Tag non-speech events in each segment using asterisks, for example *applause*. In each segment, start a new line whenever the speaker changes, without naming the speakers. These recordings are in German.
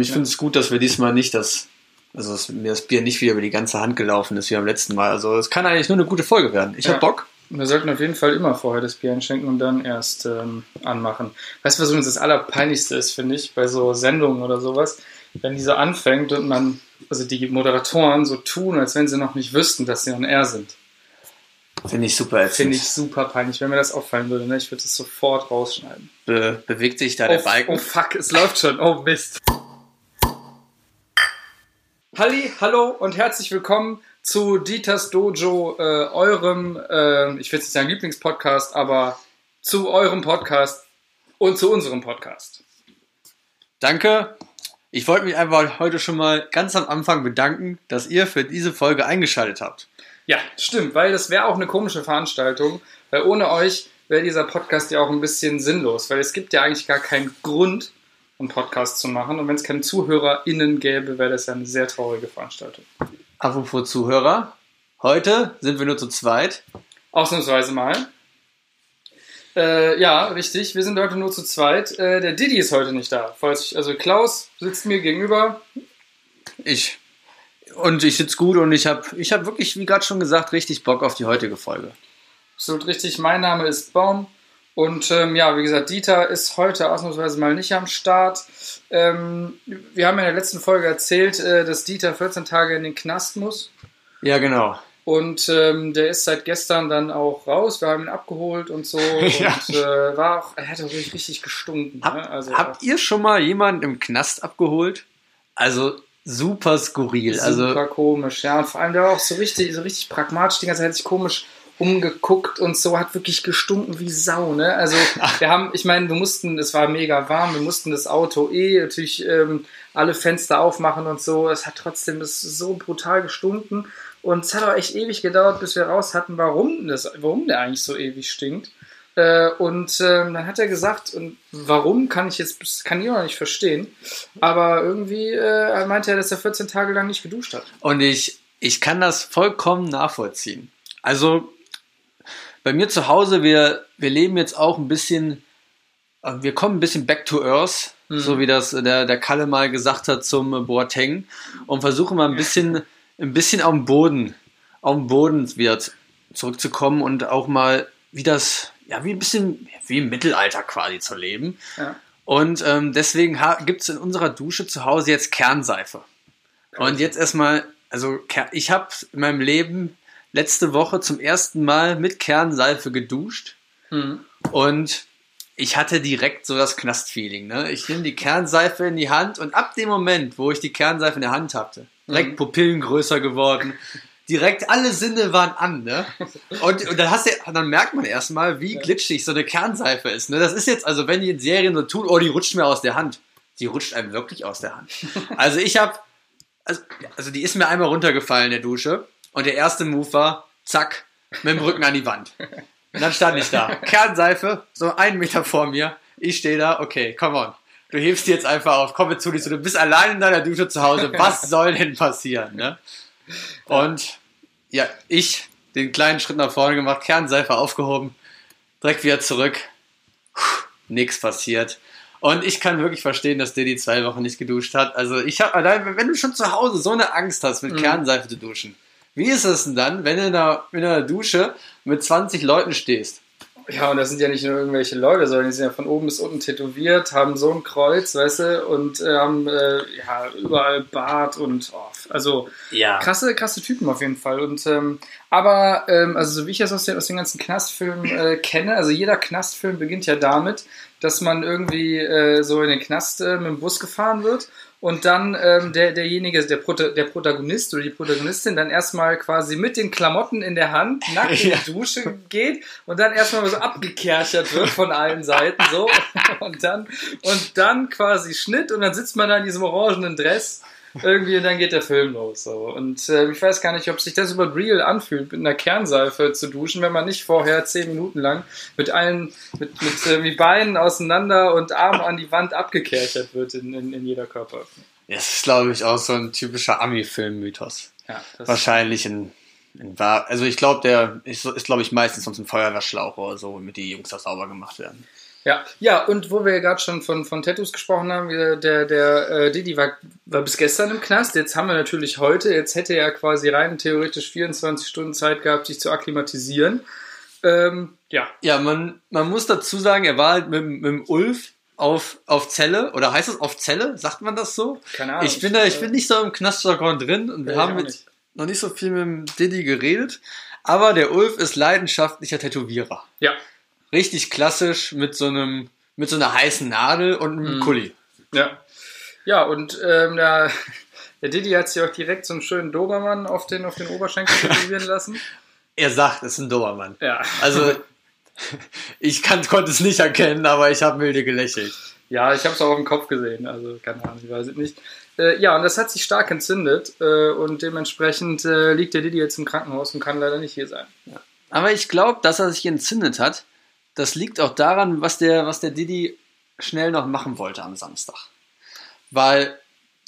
ich finde es gut, dass wir diesmal nicht das, also dass mir das Bier nicht wieder über die ganze Hand gelaufen ist wie am letzten Mal. Also es kann eigentlich nur eine gute Folge werden. Ich
Ja.
hab Bock.
Wir sollten auf jeden Fall immer vorher das Bier einschenken und dann erst ähm, anmachen. Weißt du, was übrigens das Allerpeinlichste ist, finde ich, bei so Sendungen oder sowas? Wenn die so anfängt und man, also die Moderatoren so tun, als wenn sie noch nicht wüssten, dass sie on air sind.
Finde ich super ätzend.
Finde ich super peinlich. Wenn mir das auffallen würde, ne? ich würde es sofort rausschneiden.
Be bewegt sich da der
oh,
Balken.
oh fuck, es läuft schon. Oh Mist. Halli, hallo und herzlich willkommen zu Dieters Dojo, äh, eurem, äh, ich will jetzt nicht sagen Lieblingspodcast, aber zu eurem Podcast und zu unserem Podcast.
Danke. Ich wollte mich einfach heute schon mal ganz am Anfang bedanken, dass ihr für diese Folge eingeschaltet habt.
Ja, stimmt, weil das wäre auch eine komische Veranstaltung, weil ohne euch wäre dieser Podcast ja auch ein bisschen sinnlos, weil es gibt ja eigentlich gar keinen Grund, einen Podcast zu machen und wenn es keine ZuhörerInnen gäbe, wäre das ja eine sehr traurige Veranstaltung.
Apropos Zuhörer, heute sind wir nur zu zweit.
Ausnahmsweise mal. Äh, ja, richtig. Wir sind heute nur zu zweit. Äh, der Didi ist heute nicht da. Ich, also Klaus sitzt mir gegenüber.
Ich. Und ich sitze gut und ich habe ich hab wirklich, wie gerade schon gesagt, richtig Bock auf die heutige Folge.
Absolut richtig. Mein Name ist Baum. Und ähm, ja, wie gesagt, Dieter ist heute ausnahmsweise mal nicht am Start. Ähm, wir haben in der letzten Folge erzählt, äh, dass Dieter 14 Tage in den Knast muss.
Ja, genau.
Und ähm, der ist seit gestern dann auch raus. Wir haben ihn abgeholt und so. *laughs*
Ja.
Und äh, war auch, er hat auch richtig gestunken.
Hab,
ne? also,
habt ihr schon mal jemanden im Knast abgeholt? Also super skurril. Also
Super komisch, ja. Und vor allem der war auch so richtig, so richtig pragmatisch, die ganze Zeit sich komisch umgeguckt und so, hat wirklich gestunken wie Sau, ne? Also *laughs* wir haben, ich meine, wir mussten, es war mega warm, wir mussten das Auto eh natürlich ähm, alle Fenster aufmachen und so. Es hat trotzdem das so brutal gestunken. Und es hat auch echt ewig gedauert, bis wir raus hatten, warum das, warum der eigentlich so ewig stinkt. Äh, und ähm, dann hat er gesagt, und warum kann ich jetzt, kann ich auch noch nicht verstehen, aber irgendwie äh, meinte er, dass er 14 Tage lang nicht geduscht hat.
Und ich, ich kann das vollkommen nachvollziehen. Also bei mir zu Hause, wir, wir leben jetzt auch ein bisschen, äh, wir kommen ein bisschen back to earth,
Mhm.
so wie das der, der Kalle mal gesagt hat zum Boateng und versuchen mal ein bisschen, ein bisschen auf den Boden, auf den Boden z- zurückzukommen und auch mal wie das, ja, wie ein bisschen, wie im Mittelalter quasi zu leben.
Ja.
Und ähm, deswegen gibt es in unserer Dusche zu Hause jetzt Kernseife. Und jetzt erstmal, also ich habe in meinem Leben letzte Woche zum ersten Mal mit Kernseife geduscht
Mhm.
und ich hatte direkt so das Knastfeeling. Ne? Ich nehme die Kernseife in die Hand und ab dem Moment, wo ich die Kernseife in der Hand hatte, direkt
Mhm.
Pupillen größer geworden. Direkt alle Sinne waren an, ne? Und, und dann hast du, dann merkt man erstmal, wie glitschig so eine Kernseife ist. Ne? Das ist jetzt, also wenn die in Serien so tun, oh, die rutscht mir aus der Hand. Die rutscht einem wirklich aus der Hand. Also ich habe, also, also die ist mir einmal runtergefallen in der Dusche und der erste Move war, zack, mit dem Rücken an die Wand. Und dann stand ich da. *laughs* Kernseife, so einen Meter vor mir. Ich stehe da, okay, come on. Du hebst die jetzt einfach auf, komm jetzt zu dir, du bist allein in deiner Dusche zu Hause. Was *laughs* soll denn passieren, ne? Und ja, ich den kleinen Schritt nach vorne gemacht, Kernseife aufgehoben, direkt wieder zurück. Puh, nix passiert. Und ich kann wirklich verstehen, dass der die zwei Wochen nicht geduscht hat. Also ich habe allein, wenn du schon zu Hause so eine Angst hast, mit
Mhm.
Kernseife zu duschen, wie ist es denn dann, wenn du in einer, in einer Dusche mit 20 Leuten stehst?
Ja, und das sind ja nicht nur irgendwelche Leute, sondern die sind ja von oben bis unten tätowiert, haben so ein Kreuz, weißt du, und äh, haben äh, ja, überall Bart und oh, also
Ja.
krasse, krasse Typen auf jeden Fall. Und ähm, aber ähm, also so wie ich das aus den, aus den ganzen Knastfilmen äh, kenne, also jeder Knastfilm beginnt ja damit, dass man irgendwie äh, so in den Knast äh, mit dem Bus gefahren wird und dann ähm, der, derjenige, der, Prota der Protagonist oder die Protagonistin dann erstmal quasi mit den Klamotten in der Hand nackt in
Ja.
die Dusche geht und dann erstmal so abgekerchert wird von allen Seiten so und dann und dann quasi Schnitt und dann sitzt man da in diesem orangenen Dress irgendwie und dann geht der Film los so und äh, ich weiß gar nicht, ob sich das über real anfühlt, mit einer Kernseife zu duschen, wenn man nicht vorher zehn Minuten lang mit allen mit mit irgendwie Beinen auseinander und Armen an die Wand abgekerchert wird in, in, in jeder Körperöffnung.
Das ist, glaube ich, auch so ein typischer Ami-Film-Mythos.
Ja, das
Wahrscheinlich in, in. Also ich glaube, der ist, ist glaube ich, meistens sonst ein Feuerwehrschlauch oder so, womit die Jungs da sauber gemacht werden.
Ja, ja, und wo wir ja gerade schon von, von Tattoos gesprochen haben, der, der, äh, Didi war, war bis gestern im Knast. Jetzt haben wir natürlich heute, jetzt hätte er quasi rein theoretisch 24 Stunden Zeit gehabt, sich zu akklimatisieren. Ähm, ja.
Ja, man, man muss dazu sagen, er war halt mit, mit dem Ulf auf, auf Zelle, oder heißt es auf Zelle? Sagt man das so?
Keine Ahnung.
Ich bin da, ich bin nicht so im Knastjargon drin und wir
Ja,
haben mit
nicht.
noch nicht so viel mit dem Diddy geredet, aber der Ulf ist leidenschaftlicher Tätowierer.
Ja,
Richtig klassisch mit so einem, mit so einer heißen Nadel und einem
Mhm.
Kuli.
ja. Ja, und ähm, der, der Didi hat sich auch direkt so einen schönen Dobermann auf den, auf den Oberschenkel *laughs* tätowieren lassen.
Er sagt, es ist ein Dobermann.
Ja.
Also, ich kann, konnte es nicht erkennen, aber ich habe milde gelächelt.
Ja, ich habe es auch auf dem Kopf gesehen, also keine Ahnung, ich weiß es nicht. Äh, ja, und das hat sich stark entzündet äh, und dementsprechend äh, liegt der Didi jetzt im Krankenhaus und kann leider nicht hier sein.
Aber ich glaube, dass er sich entzündet hat, das liegt auch daran, was der, was der Diddy schnell noch machen wollte am Samstag. Weil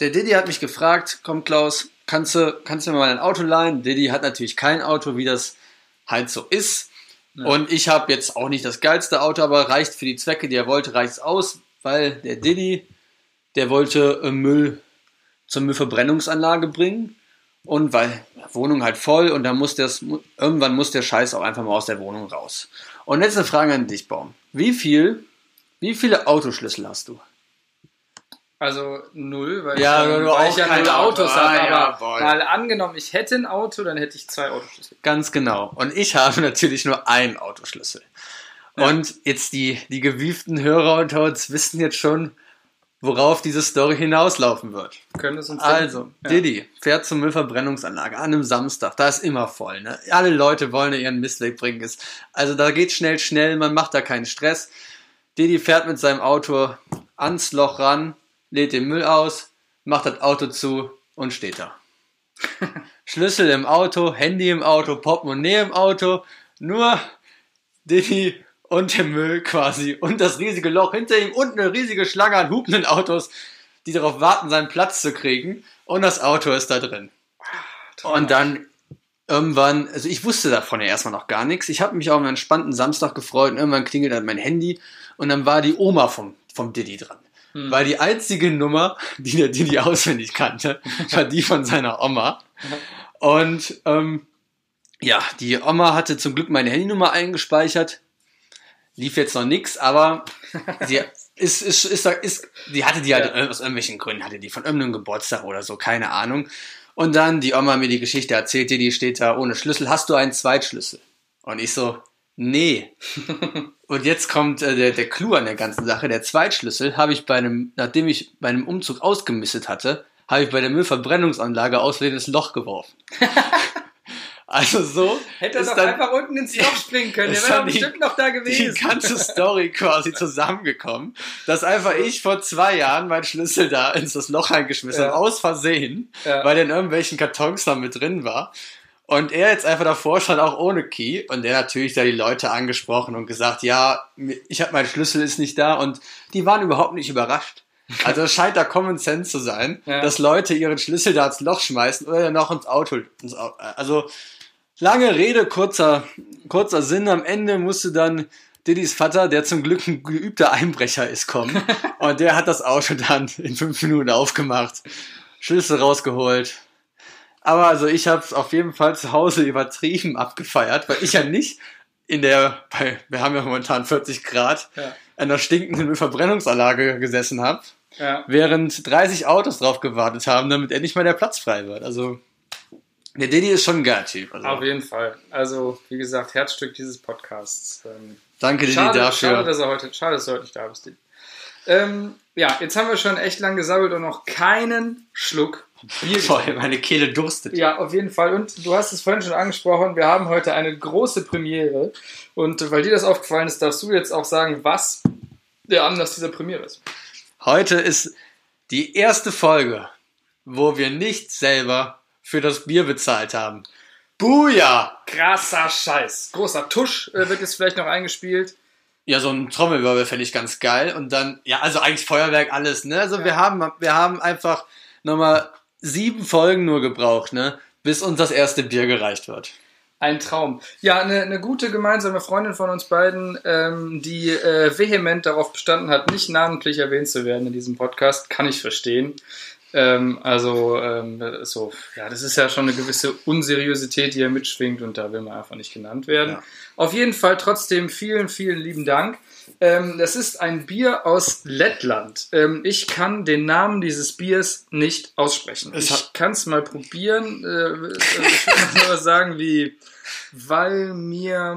der Diddy hat mich gefragt, komm Klaus, kannst du, kannst du mir mal ein Auto leihen? Diddy hat natürlich kein Auto, wie das halt so ist.
Ja.
Und ich habe jetzt auch nicht das geilste Auto, aber reicht für die Zwecke, die er wollte, reicht's aus, weil der Diddy, der wollte äh, Müll zur Müllverbrennungsanlage bringen. Und weil Wohnung halt voll und dann muss das, irgendwann muss der Scheiß auch einfach mal aus der Wohnung raus. Und letzte Frage an dich, Baum. Wie viel, wie viele Autoschlüssel hast du?
Also null, weil
Ja,
ich,
weil
ja- ich ja
kein
null
Auto-
Autos
Ah,
habe.
ja,
aber
voll.
mal angenommen, ich hätte ein Auto, dann hätte ich zwei Autoschlüssel.
Ganz genau. Und ich *laughs* habe natürlich nur einen Autoschlüssel. Und jetzt die, die gewieften Hörer unter uns wissen jetzt schon, worauf diese Story hinauslaufen wird.
Können es uns
Also,
ja.
Diddy fährt zur Müllverbrennungsanlage an einem Samstag. Da ist immer voll. Ne? Alle Leute wollen ihren Mist wegbringen. Also da geht schnell, schnell. Man macht da keinen Stress. Diddy fährt mit seinem Auto ans Loch ran, lädt den Müll aus, macht das Auto zu und steht da. *laughs* Schlüssel im Auto, Handy im Auto, Portemonnaie im Auto. Nur Diddy und der Müll quasi und das riesige Loch hinter ihm und eine riesige Schlange an hupenden Autos, die darauf warten, seinen Platz zu kriegen. Und das Auto ist da drin. Und dann irgendwann, also ich wusste davon ja erstmal noch gar nichts. Ich habe mich auf einen entspannten Samstag gefreut und irgendwann klingelt dann mein Handy und dann war die Oma vom, vom Diddy dran. Weil die einzige Nummer, die der Diddy auswendig kannte, *laughs* war die von seiner Oma. Und ähm, ja, die Oma hatte zum Glück meine Handynummer eingespeichert. Lief jetzt noch nix, aber *laughs* sie ist, ist, ist, ist, die hatte die halt
Ja.
aus irgendwelchen Gründen, hatte die von irgendeinem Geburtstag oder so, keine Ahnung. Und dann die Oma mir die Geschichte erzählt, die, steht da ohne Schlüssel. Hast du einen Zweitschlüssel? Und ich so, nee. *laughs* Und jetzt kommt äh, der, der Clou an der ganzen Sache. Der Zweitschlüssel habe ich bei einem, nachdem ich bei einem Umzug ausgemistet hatte, habe ich bei der Müllverbrennungsanlage aus Versehen ins Loch geworfen. *laughs* also so
Hätte er doch
dann
einfach unten ins Loch springen können. Der wäre doch
die-
bestimmt noch da
die
gewesen.
ganze Story quasi zusammengekommen, dass einfach ich vor zwei Jahren meinen Schlüssel da ins das Loch reingeschmissen
Ja.
habe, aus Versehen,
Ja.
weil der in irgendwelchen Kartons da mit drin war. Und er jetzt einfach davor stand, auch ohne Key. Und der natürlich da die Leute angesprochen und gesagt, ja, ich habe mein Schlüssel ist nicht da. Und die waren überhaupt nicht überrascht. Also es scheint da Common Sense zu sein,
Ja.
dass Leute ihren Schlüssel da ins Loch schmeißen oder noch ins Auto. Ins Au also lange Rede, kurzer, kurzer Sinn. Am Ende musste dann Diddy's Vater, der zum Glück ein geübter Einbrecher ist, kommen. *laughs* Und der hat das Auto dann in fünf Minuten aufgemacht, Schlüssel rausgeholt. Aber also ich habe es auf jeden Fall zu Hause übertrieben abgefeiert, weil ich ja *laughs* nicht in der, bei, wir haben ja momentan 40 Grad,
Ja.
an der stinkenden Verbrennungsanlage gesessen habe,
Ja.
während 30 Autos drauf gewartet haben, damit endlich mal der Platz frei wird. Also der Diddy ist schon ein geiler Typ. Also,
Auf jeden Fall. Also, wie gesagt, Herzstück dieses Podcasts. Ähm,
danke Diddy
schade,
dafür.
schade, dass er heute, schade, dass du heute nicht da bist. Didi. Ähm, ja, jetzt haben wir schon echt lang gesammelt und noch keinen Schluck Bier *laughs*
Voll, meine Kehle durstet.
Ja, auf jeden Fall. Und du hast es vorhin schon angesprochen, wir haben heute eine große Premiere. Und weil dir das aufgefallen ist, darfst du jetzt auch sagen, was der Anlass dieser Premiere ist.
Heute ist die erste Folge, wo wir nicht selber für das Bier bezahlt haben. Buja!
Krasser Scheiß. Großer Tusch äh, wird jetzt vielleicht noch eingespielt.
Ja, so ein Trommelwirbel fände ich ganz geil. Und dann, ja, also eigentlich Feuerwerk, alles, ne? Also wir haben, wir haben einfach nochmal sieben Folgen nur gebraucht, ne? Bis uns das erste Bier gereicht wird.
Ein Traum. Ja, eine, eine gute gemeinsame Freundin von uns beiden, ähm, die äh, vehement darauf bestanden hat, nicht namentlich erwähnt zu werden in diesem Podcast, kann ich verstehen. Ähm, also, ähm, so, ja, das ist ja schon eine gewisse Unseriosität, die hier mitschwingt und da will man einfach nicht genannt werden.
Ja.
Auf jeden Fall trotzdem vielen, vielen lieben Dank. Ähm, das ist ein Bier aus Lettland. Ähm, ich kann den Namen dieses Biers nicht aussprechen.
Es
ich kann es mal probieren. Äh, ich würde nur sagen wie Valmir.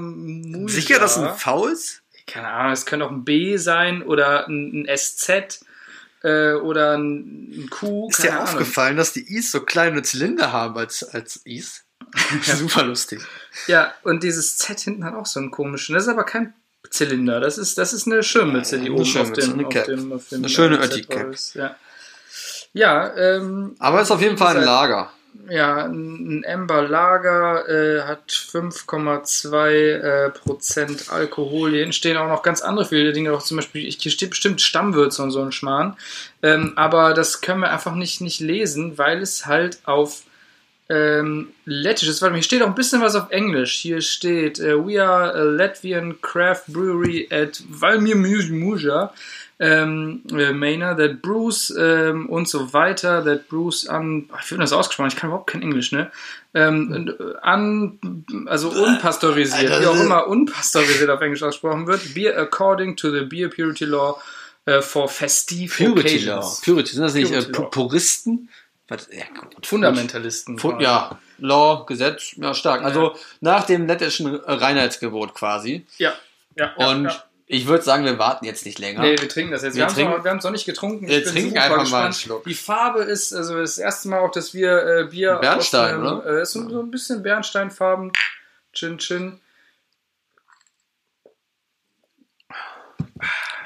Sicher, dass ein V ist?
Keine Ahnung, es könnte auch ein B sein oder ein, ein SZ äh, oder ein, Q.
Ist dir
Ahnung.
aufgefallen, dass die Is so kleine Zylinder haben als, als Is? *laughs* Super lustig.
Ja, und dieses Z hinten hat auch so einen komischen. Das ist aber kein Zylinder. Das ist, das ist eine Schirmmütze, die
Eine
oben auf
Schirmmütze,
dem,
eine
auf dem, auf dem
Eine schöne Ötti-Cap.
Ja, ja, ähm,
Aber ist auf jeden Fall ein Lager.
Ja ein Amber Lager äh, hat 5,2 äh, Prozent Alkohol. Hier stehen auch noch ganz andere viele Dinge, auch zum Beispiel, hier steht bestimmt Stammwürze und so ein Schmarrn. Ähm, aber das können wir einfach nicht, nicht lesen, weil es halt auf ähm, Lettisch ist. Warte mal, hier steht auch ein bisschen was auf Englisch. Hier steht, äh, we are a Latvian craft brewery at Valmir Muja. Ähm, äh, Mainer, that brews ähm, und so weiter, that brews an, wie wird das ausgesprochen? Ich kann überhaupt kein Englisch, ne? Ähm, äh, an, also unpasteurisiert,
Alter,
wie auch immer unpasteurisiert auf Englisch ausgesprochen wird. Beer according to the Beer Purity Law äh, for festive
Purity Law.
occasions.
Purity, sind das nicht äh,
Purity Law.
Was, ja, gut.
Fundamentalisten.
Fu- Ja, Law, Gesetz, ja, stark. Also nach dem lettischen Reinheitsgebot quasi.
Ja, ja. ja
Und
ja.
ich würde sagen, wir warten jetzt nicht länger.
Nee, wir trinken das jetzt. Wir,
Wir
haben es noch, nicht getrunken.
Wir
Ich
trinken einfach mal
gespannt.
einen Schluck.
Die Farbe ist, also das erste Mal auch, dass wir äh, Bier
Bernstein,
aus einem,
oder?
Äh, ist so, so ein bisschen Bernsteinfarben. Chin Chin.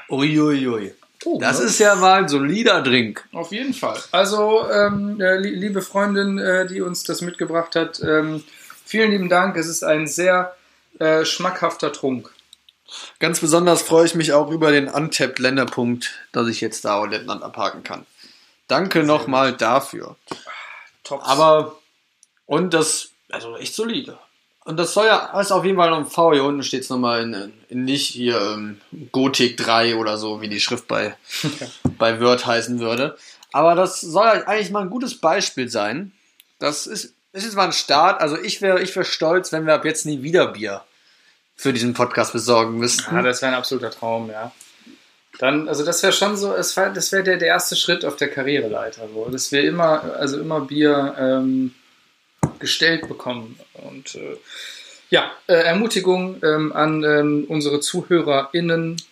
Uiuiui.
Oh,
Das
ne?
ist ja mal ein solider Drink.
Auf jeden Fall. Also, ähm, äh, li- liebe Freundin, äh, die uns das mitgebracht hat, ähm, vielen lieben Dank. Es ist ein sehr äh, schmackhafter Trunk.
Ganz besonders freue ich mich auch über den Untapped-Länderpunkt, dass ich jetzt da auch Lettland abhaken kann. Danke nochmal dafür.
Top.
Aber, und das, also echt solide. Und das soll ja, ist auf jeden Fall noch ein V. Hier unten steht es nochmal in, in nicht hier ähm, Gothic 3 oder so, wie die Schrift bei, bei Word heißen würde. Aber das soll ja eigentlich mal ein gutes Beispiel sein. Das ist, ist jetzt mal ein Start. Also ich wäre ich wär stolz, wenn wir ab jetzt nie wieder Bier für diesen Podcast besorgen müssten.
Ja, das wäre ein absoluter Traum, ja. Dann, also das wäre schon so, es war, das wäre der, der erste Schritt auf der Karriereleiter, wo dass wir immer, also immer Bier ähm, gestellt bekommen. Und äh, ja, äh, Ermutigung ähm, an ähm, unsere ZuhörerInnen.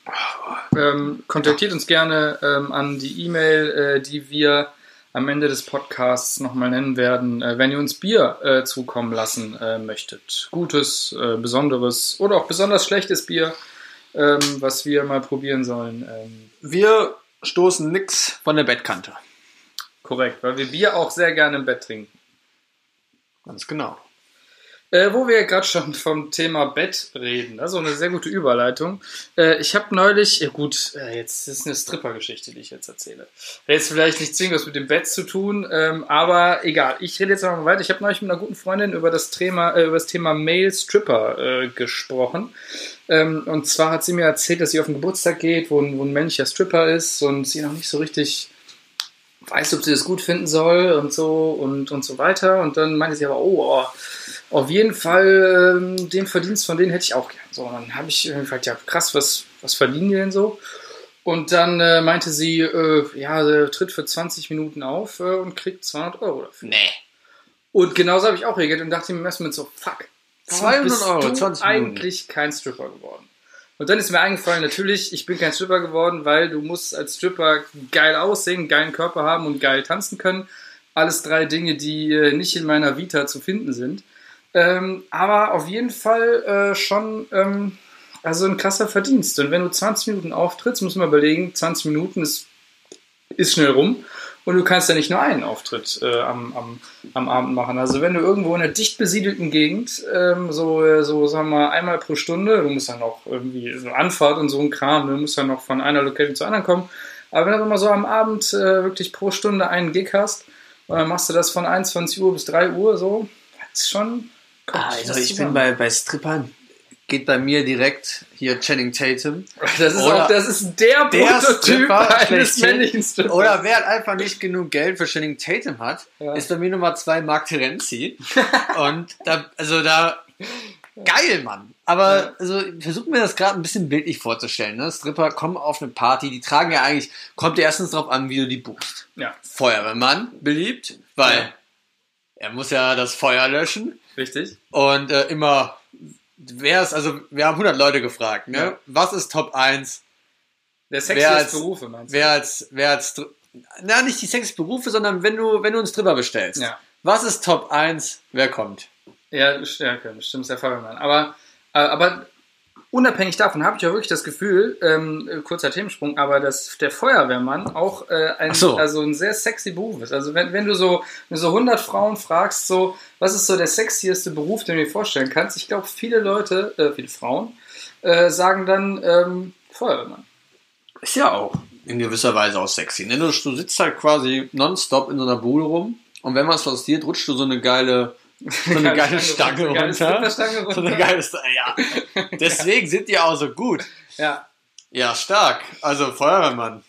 Ähm, kontaktiert uns gerne ähm, an die E-Mail, äh, die wir am Ende des Podcasts nochmal nennen werden, äh, wenn ihr uns Bier äh, zukommen lassen äh, möchtet. Gutes, äh, besonderes oder auch besonders schlechtes Bier, ähm, was wir mal probieren sollen. Ähm,
Wir stoßen nix von der Bettkante.
korrekt, weil wir Bier auch sehr gerne im Bett trinken.
Ganz genau.
Äh, wo wir gerade schon vom Thema Bett reden, also eine sehr gute Überleitung. Äh, ich habe neulich, ja gut, äh, jetzt ist eine Stripper-Geschichte, die ich jetzt erzähle. Jetzt vielleicht nicht zwingend was mit dem Bett zu tun, ähm, aber egal. Ich rede jetzt mal weiter. Ich habe neulich mit einer guten Freundin über das Thema, äh, über das Thema Male Stripper äh, gesprochen. Ähm, und zwar hat sie mir erzählt, dass sie auf den Geburtstag geht, wo wo ein männlicher Stripper ist und sie noch nicht so richtig weiß, ob sie das gut finden soll und so und, und so weiter. Und dann meinte sie aber, oh, oh auf jeden Fall ähm, den Verdienst von denen hätte ich auch gern. So, und dann habe ich äh, gefragt, ja krass, was, was verdienen die denn so? Und dann äh, meinte sie, äh, ja, sie tritt für 20 Minuten auf äh, und kriegt 200 Euro dafür.
Nee.
Und genauso habe ich auch reagiert und dachte mir erstmal so, fuck. warum
200
bist
Euro,
du
20 Minuten.
eigentlich kein Stripper geworden. Und dann ist mir eingefallen, natürlich, ich bin kein Stripper geworden, weil du musst als Stripper geil aussehen, geilen Körper haben und geil tanzen können. Alles drei Dinge, die äh, nicht in meiner Vita zu finden sind. Ähm, aber auf jeden Fall äh, schon ähm, also ein krasser Verdienst. Und wenn du 20 Minuten auftrittst, muss man überlegen, 20 Minuten ist, ist schnell rum. Und du kannst ja nicht nur einen Auftritt äh, am, am, am Abend machen. Also wenn du irgendwo in einer dicht besiedelten Gegend, ähm, so, äh, so sagen wir mal einmal pro Stunde, du musst dann noch irgendwie so Anfahrt und so ein Kram, du musst dann noch von einer Location zur anderen kommen. Aber wenn du mal so am Abend äh, wirklich pro Stunde einen Gig hast, und dann machst du das von 21 Uhr bis 3 Uhr so, ist schon,
Also ich bin bei, bei Strippern, geht bei mir direkt hier Channing Tatum.
Das ist
Oder
auch, das ist der,
der
Prototyp
Stripper
eines männlichen Strippers.
Oder wer halt einfach nicht genug Geld für Channing Tatum hat,
Ja.
ist bei mir Nummer zwei Mark Terenzi. *laughs* Und da, also da, geil, Mann. Aber also versuch mir das gerade ein bisschen bildlich vorzustellen. Ne? Stripper kommen auf eine Party, die tragen ja eigentlich, kommt ja erstens drauf an, wie du die buchst.
Ja,
Feuerwehrmann beliebt, weil
Ja.
er muss ja das Feuer löschen.
richtig.
Und äh, immer, wer ist, also wir haben 100 Leute gefragt, ne?
Ja.
Was ist Top 1?
Der
Wer
sexiest
als-
Berufe, meinst du?
Wer als, wer als, na nicht die sechs Berufe, sondern wenn du, wenn du einen Stripper bestellst.
Ja.
Was ist Top 1? Wer kommt?
Ja, okay, bestimmt der Feuerwehrmann. Aber, äh, aber unabhängig davon habe ich auch wirklich das Gefühl, ähm, äh, kurzer Themensprung, aber dass der Feuerwehrmann auch äh, ein,
so.
also ein sehr sexy Beruf ist. Also wenn, wenn du so, wenn du so 100 Frauen fragst, so, was ist so der sexieste Beruf, den du dir vorstellen kannst, ich glaube, viele Leute, äh, viele Frauen, äh, sagen dann ähm, Feuerwehrmann.
Ist ja auch in gewisser Weise auch sexy. Ne? Du, du sitzt halt quasi nonstop in so einer Bude rum und wenn was passiert, rutscht du so eine geile, so eine *laughs* geile Stange
so eine geile
runter. So
runter.
eine geile Stange, ja. *laughs* Deswegen sind die auch so gut.
Ja,
Ja, stark. Also Feuerwehrmann.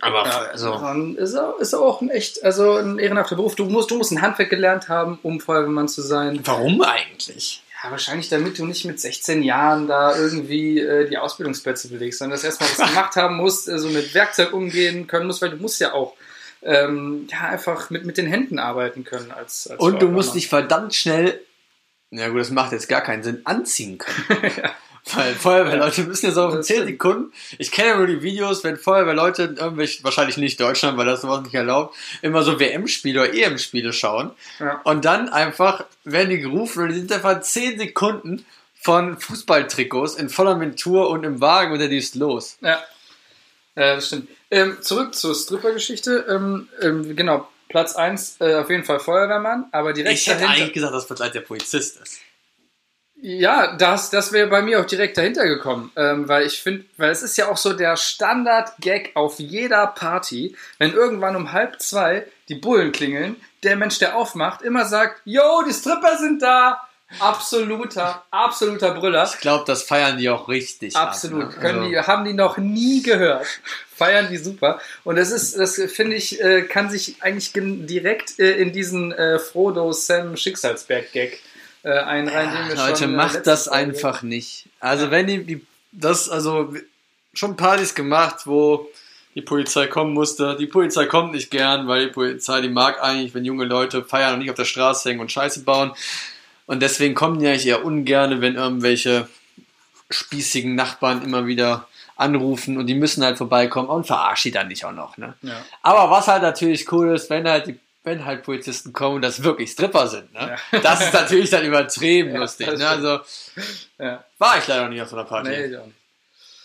Aber
Ja,
also,
ist auch, ist auch ein echt, also ein ehrenhafter Beruf. Du musst, du musst ein Handwerk gelernt haben, um Feuerwehrmann zu sein.
warum eigentlich?
Ja, wahrscheinlich damit du nicht mit 16 Jahren da irgendwie äh, die Ausbildungsplätze belegst, sondern dass erstmal was *laughs* gemacht haben musst, äh, so mit Werkzeug umgehen können musst, weil du musst ja auch ähm, ja, einfach mit, mit den Händen arbeiten können als, als
Und du musst dich verdammt schnell, na gut, das macht jetzt gar keinen Sinn, anziehen können. *laughs* Weil Feuerwehrleute müssen ja so auf
Das
10
stimmt.
Sekunden. Ich kenne ja nur die Videos, wenn Feuerwehrleute in irgendwelche, wahrscheinlich nicht Deutschland, weil das sowas nicht erlaubt, immer so WM-Spiele oder EM-Spiele schauen.
Ja.
Und dann einfach werden die gerufen und die sind einfach 10 Sekunden von Fußballtrikots in voller Montur und im Wagen und der düst los.
Ja, äh, das stimmt. Ähm, zurück zur Stripper-Geschichte. Ähm, ähm, genau, Platz 1 äh, auf jeden Fall Feuerwehrmann, aber direkt
Ich hätte
dahinter.
eigentlich gesagt, dass vielleicht der Polizist ist.
Ja, das, das wäre bei mir auch direkt dahinter gekommen, ähm, weil ich finde, weil es ist ja auch so der Standard-Gag auf jeder Party, wenn irgendwann um halb zwei die Bullen klingeln, der Mensch, der aufmacht, immer sagt, yo, die Stripper sind da. Absoluter, absoluter Brüller.
Ich glaube, das feiern die auch richtig.
Absolut.
Ab, ne?
Können
Also-
die, haben die noch nie gehört. Feiern die super. Und das ist, das finde ich, äh, kann sich eigentlich gen- direkt äh, in diesen äh, Frodo Sam Schicksalsberg-Gag einreihen, wir
Leute, macht das
Folge-
einfach nicht. Also wenn die, die das, also schon Partys gemacht, wo die Polizei kommen musste. Die Polizei kommt nicht gern, weil die Polizei, die mag eigentlich, wenn junge Leute feiern und nicht auf der Straße hängen und Scheiße bauen. Und deswegen kommen die eigentlich eher ungerne, wenn irgendwelche spießigen Nachbarn immer wieder anrufen und die müssen halt vorbeikommen und verarsch die dann nicht auch noch, ne?
Ja.
Aber was halt natürlich cool ist, wenn halt die wenn halt Polizisten kommen und das wirklich Stripper sind, ne?
Ja.
Das ist natürlich dann übertrieben *laughs*
Ja,
lustig, ne? Also war ich leider nie auf so einer Party.
Nee, ich auch nicht.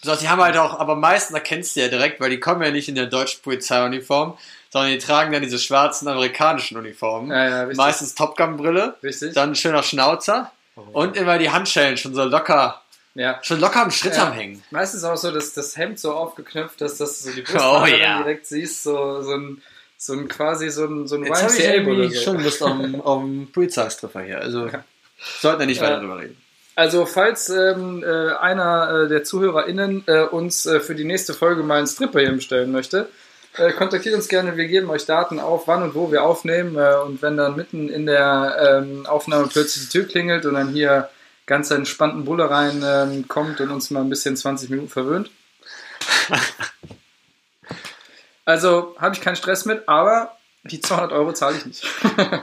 So, die haben halt auch, aber meistens erkennst du ja direkt, weil die kommen ja nicht in der deutschen Polizeiuniform, sondern die tragen dann diese schwarzen amerikanischen Uniformen.
Ja, ja,
meistens Top Gun Brille,
Richtig?
dann ein schöner Schnauzer und immer die Handschellen schon so locker,
ja.
schon locker am Schritt
Ja.
am Hängen.
Meistens auch so, dass das Hemd so aufgeknöpft ist, dass du so die *laughs*
Oh,
Brusthaare
ja.
direkt siehst, so, so ein, so ein quasi so ein, so ein
Jetzt habe ich
YMCA oder
irgendwie
so.
schon Lust auf *laughs* einen, Polizeistriffer hier. Also sollten wir nicht
Ja.
weiter drüber reden.
Also, falls ähm, äh, einer äh, der ZuhörerInnen äh, uns äh, für die nächste Folge mal einen Stripper hier bestellen möchte, äh, kontaktiert uns gerne. Wir geben euch Daten auf, wann und wo wir aufnehmen. Äh, und wenn dann mitten in der ähm, Aufnahme plötzlich die Tür klingelt und dann hier ganz entspannten Bulle rein ähm, kommt und uns mal ein bisschen 20 Minuten verwöhnt. *laughs* Also habe ich keinen Stress mit, aber die 200 Euro zahle ich nicht.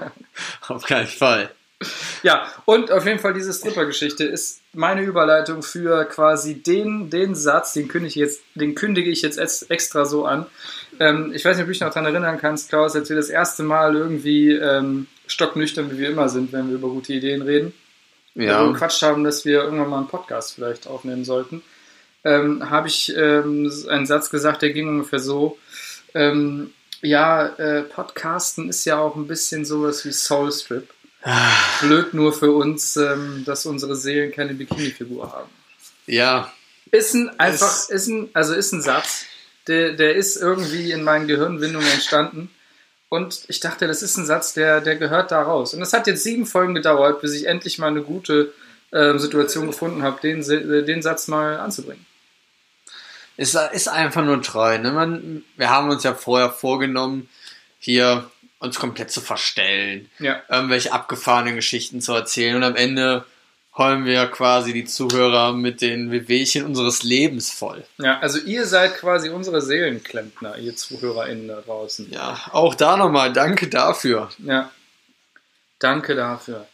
*laughs*
Auf keinen Fall.
Ja, und auf jeden Fall diese Stripper-Geschichte ist meine Überleitung für quasi den, den Satz, den kündige ich jetzt, den kündige ich jetzt ex- extra so an. Ähm, ich weiß nicht, ob du dich noch daran erinnern kannst, Klaus, als wir das erste Mal irgendwie ähm, stocknüchtern, wie wir immer sind, wenn wir über gute Ideen reden,
Ja.
ja. gequatscht haben, dass wir irgendwann mal einen Podcast vielleicht aufnehmen sollten, ähm, habe ich ähm, einen Satz gesagt, der ging ungefähr so, ähm, ja, äh, Podcasten ist ja auch ein bisschen sowas wie Soulstrip. Blöd nur für uns, ähm, dass unsere Seelen keine Bikini-Figur haben.
Ja.
Ist ein einfach,
Es-
ist ein, also ist ein Satz, der, der ist irgendwie in meinen Gehirnwindungen entstanden. Und ich dachte, das ist ein Satz, der, der gehört da raus. Und es hat jetzt sieben Folgen gedauert, bis ich endlich mal eine gute äh, Situation gefunden habe, den, den Satz mal anzubringen.
Ist, ist einfach nur treu. Ne? Man, wir haben uns ja vorher vorgenommen, hier uns komplett zu verstellen,
Ja.
irgendwelche abgefahrenen Geschichten zu erzählen und am Ende heulen wir quasi die Zuhörer mit den Wehwehchen unseres Lebens voll.
Ja, also ihr seid quasi unsere Seelenklempner, ihr ZuhörerInnen da draußen.
Ja, auch da nochmal danke dafür.
Ja. Danke dafür.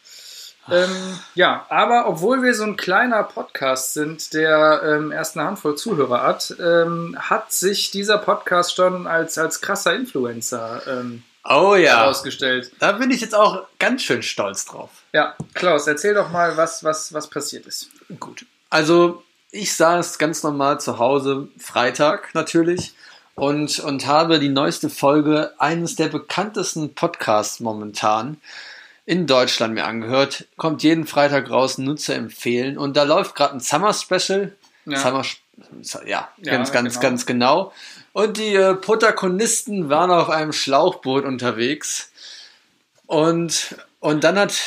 Ähm, ja, aber obwohl wir so ein kleiner Podcast sind, der ähm, erst eine Handvoll Zuhörer hat, ähm, hat sich dieser Podcast schon als, als krasser Influencer ähm,
Oh ja,
herausgestellt.
da bin ich jetzt auch ganz schön stolz drauf.
Ja, Klaus, erzähl doch mal, was, was, was passiert ist.
Gut. Also, ich saß ganz normal zu Hause, Freitag natürlich, und, und habe die neueste Folge eines der bekanntesten Podcasts momentan in Deutschland mir angehört. Kommt jeden Freitag raus, nur zu empfehlen. Und da läuft gerade ein Summer Special.
Ja.
Summer, ja,
Ja,
ganz, ganz,
genau.
ganz genau. Und die äh, Protagonisten waren auf einem Schlauchboot unterwegs. Und, und dann hat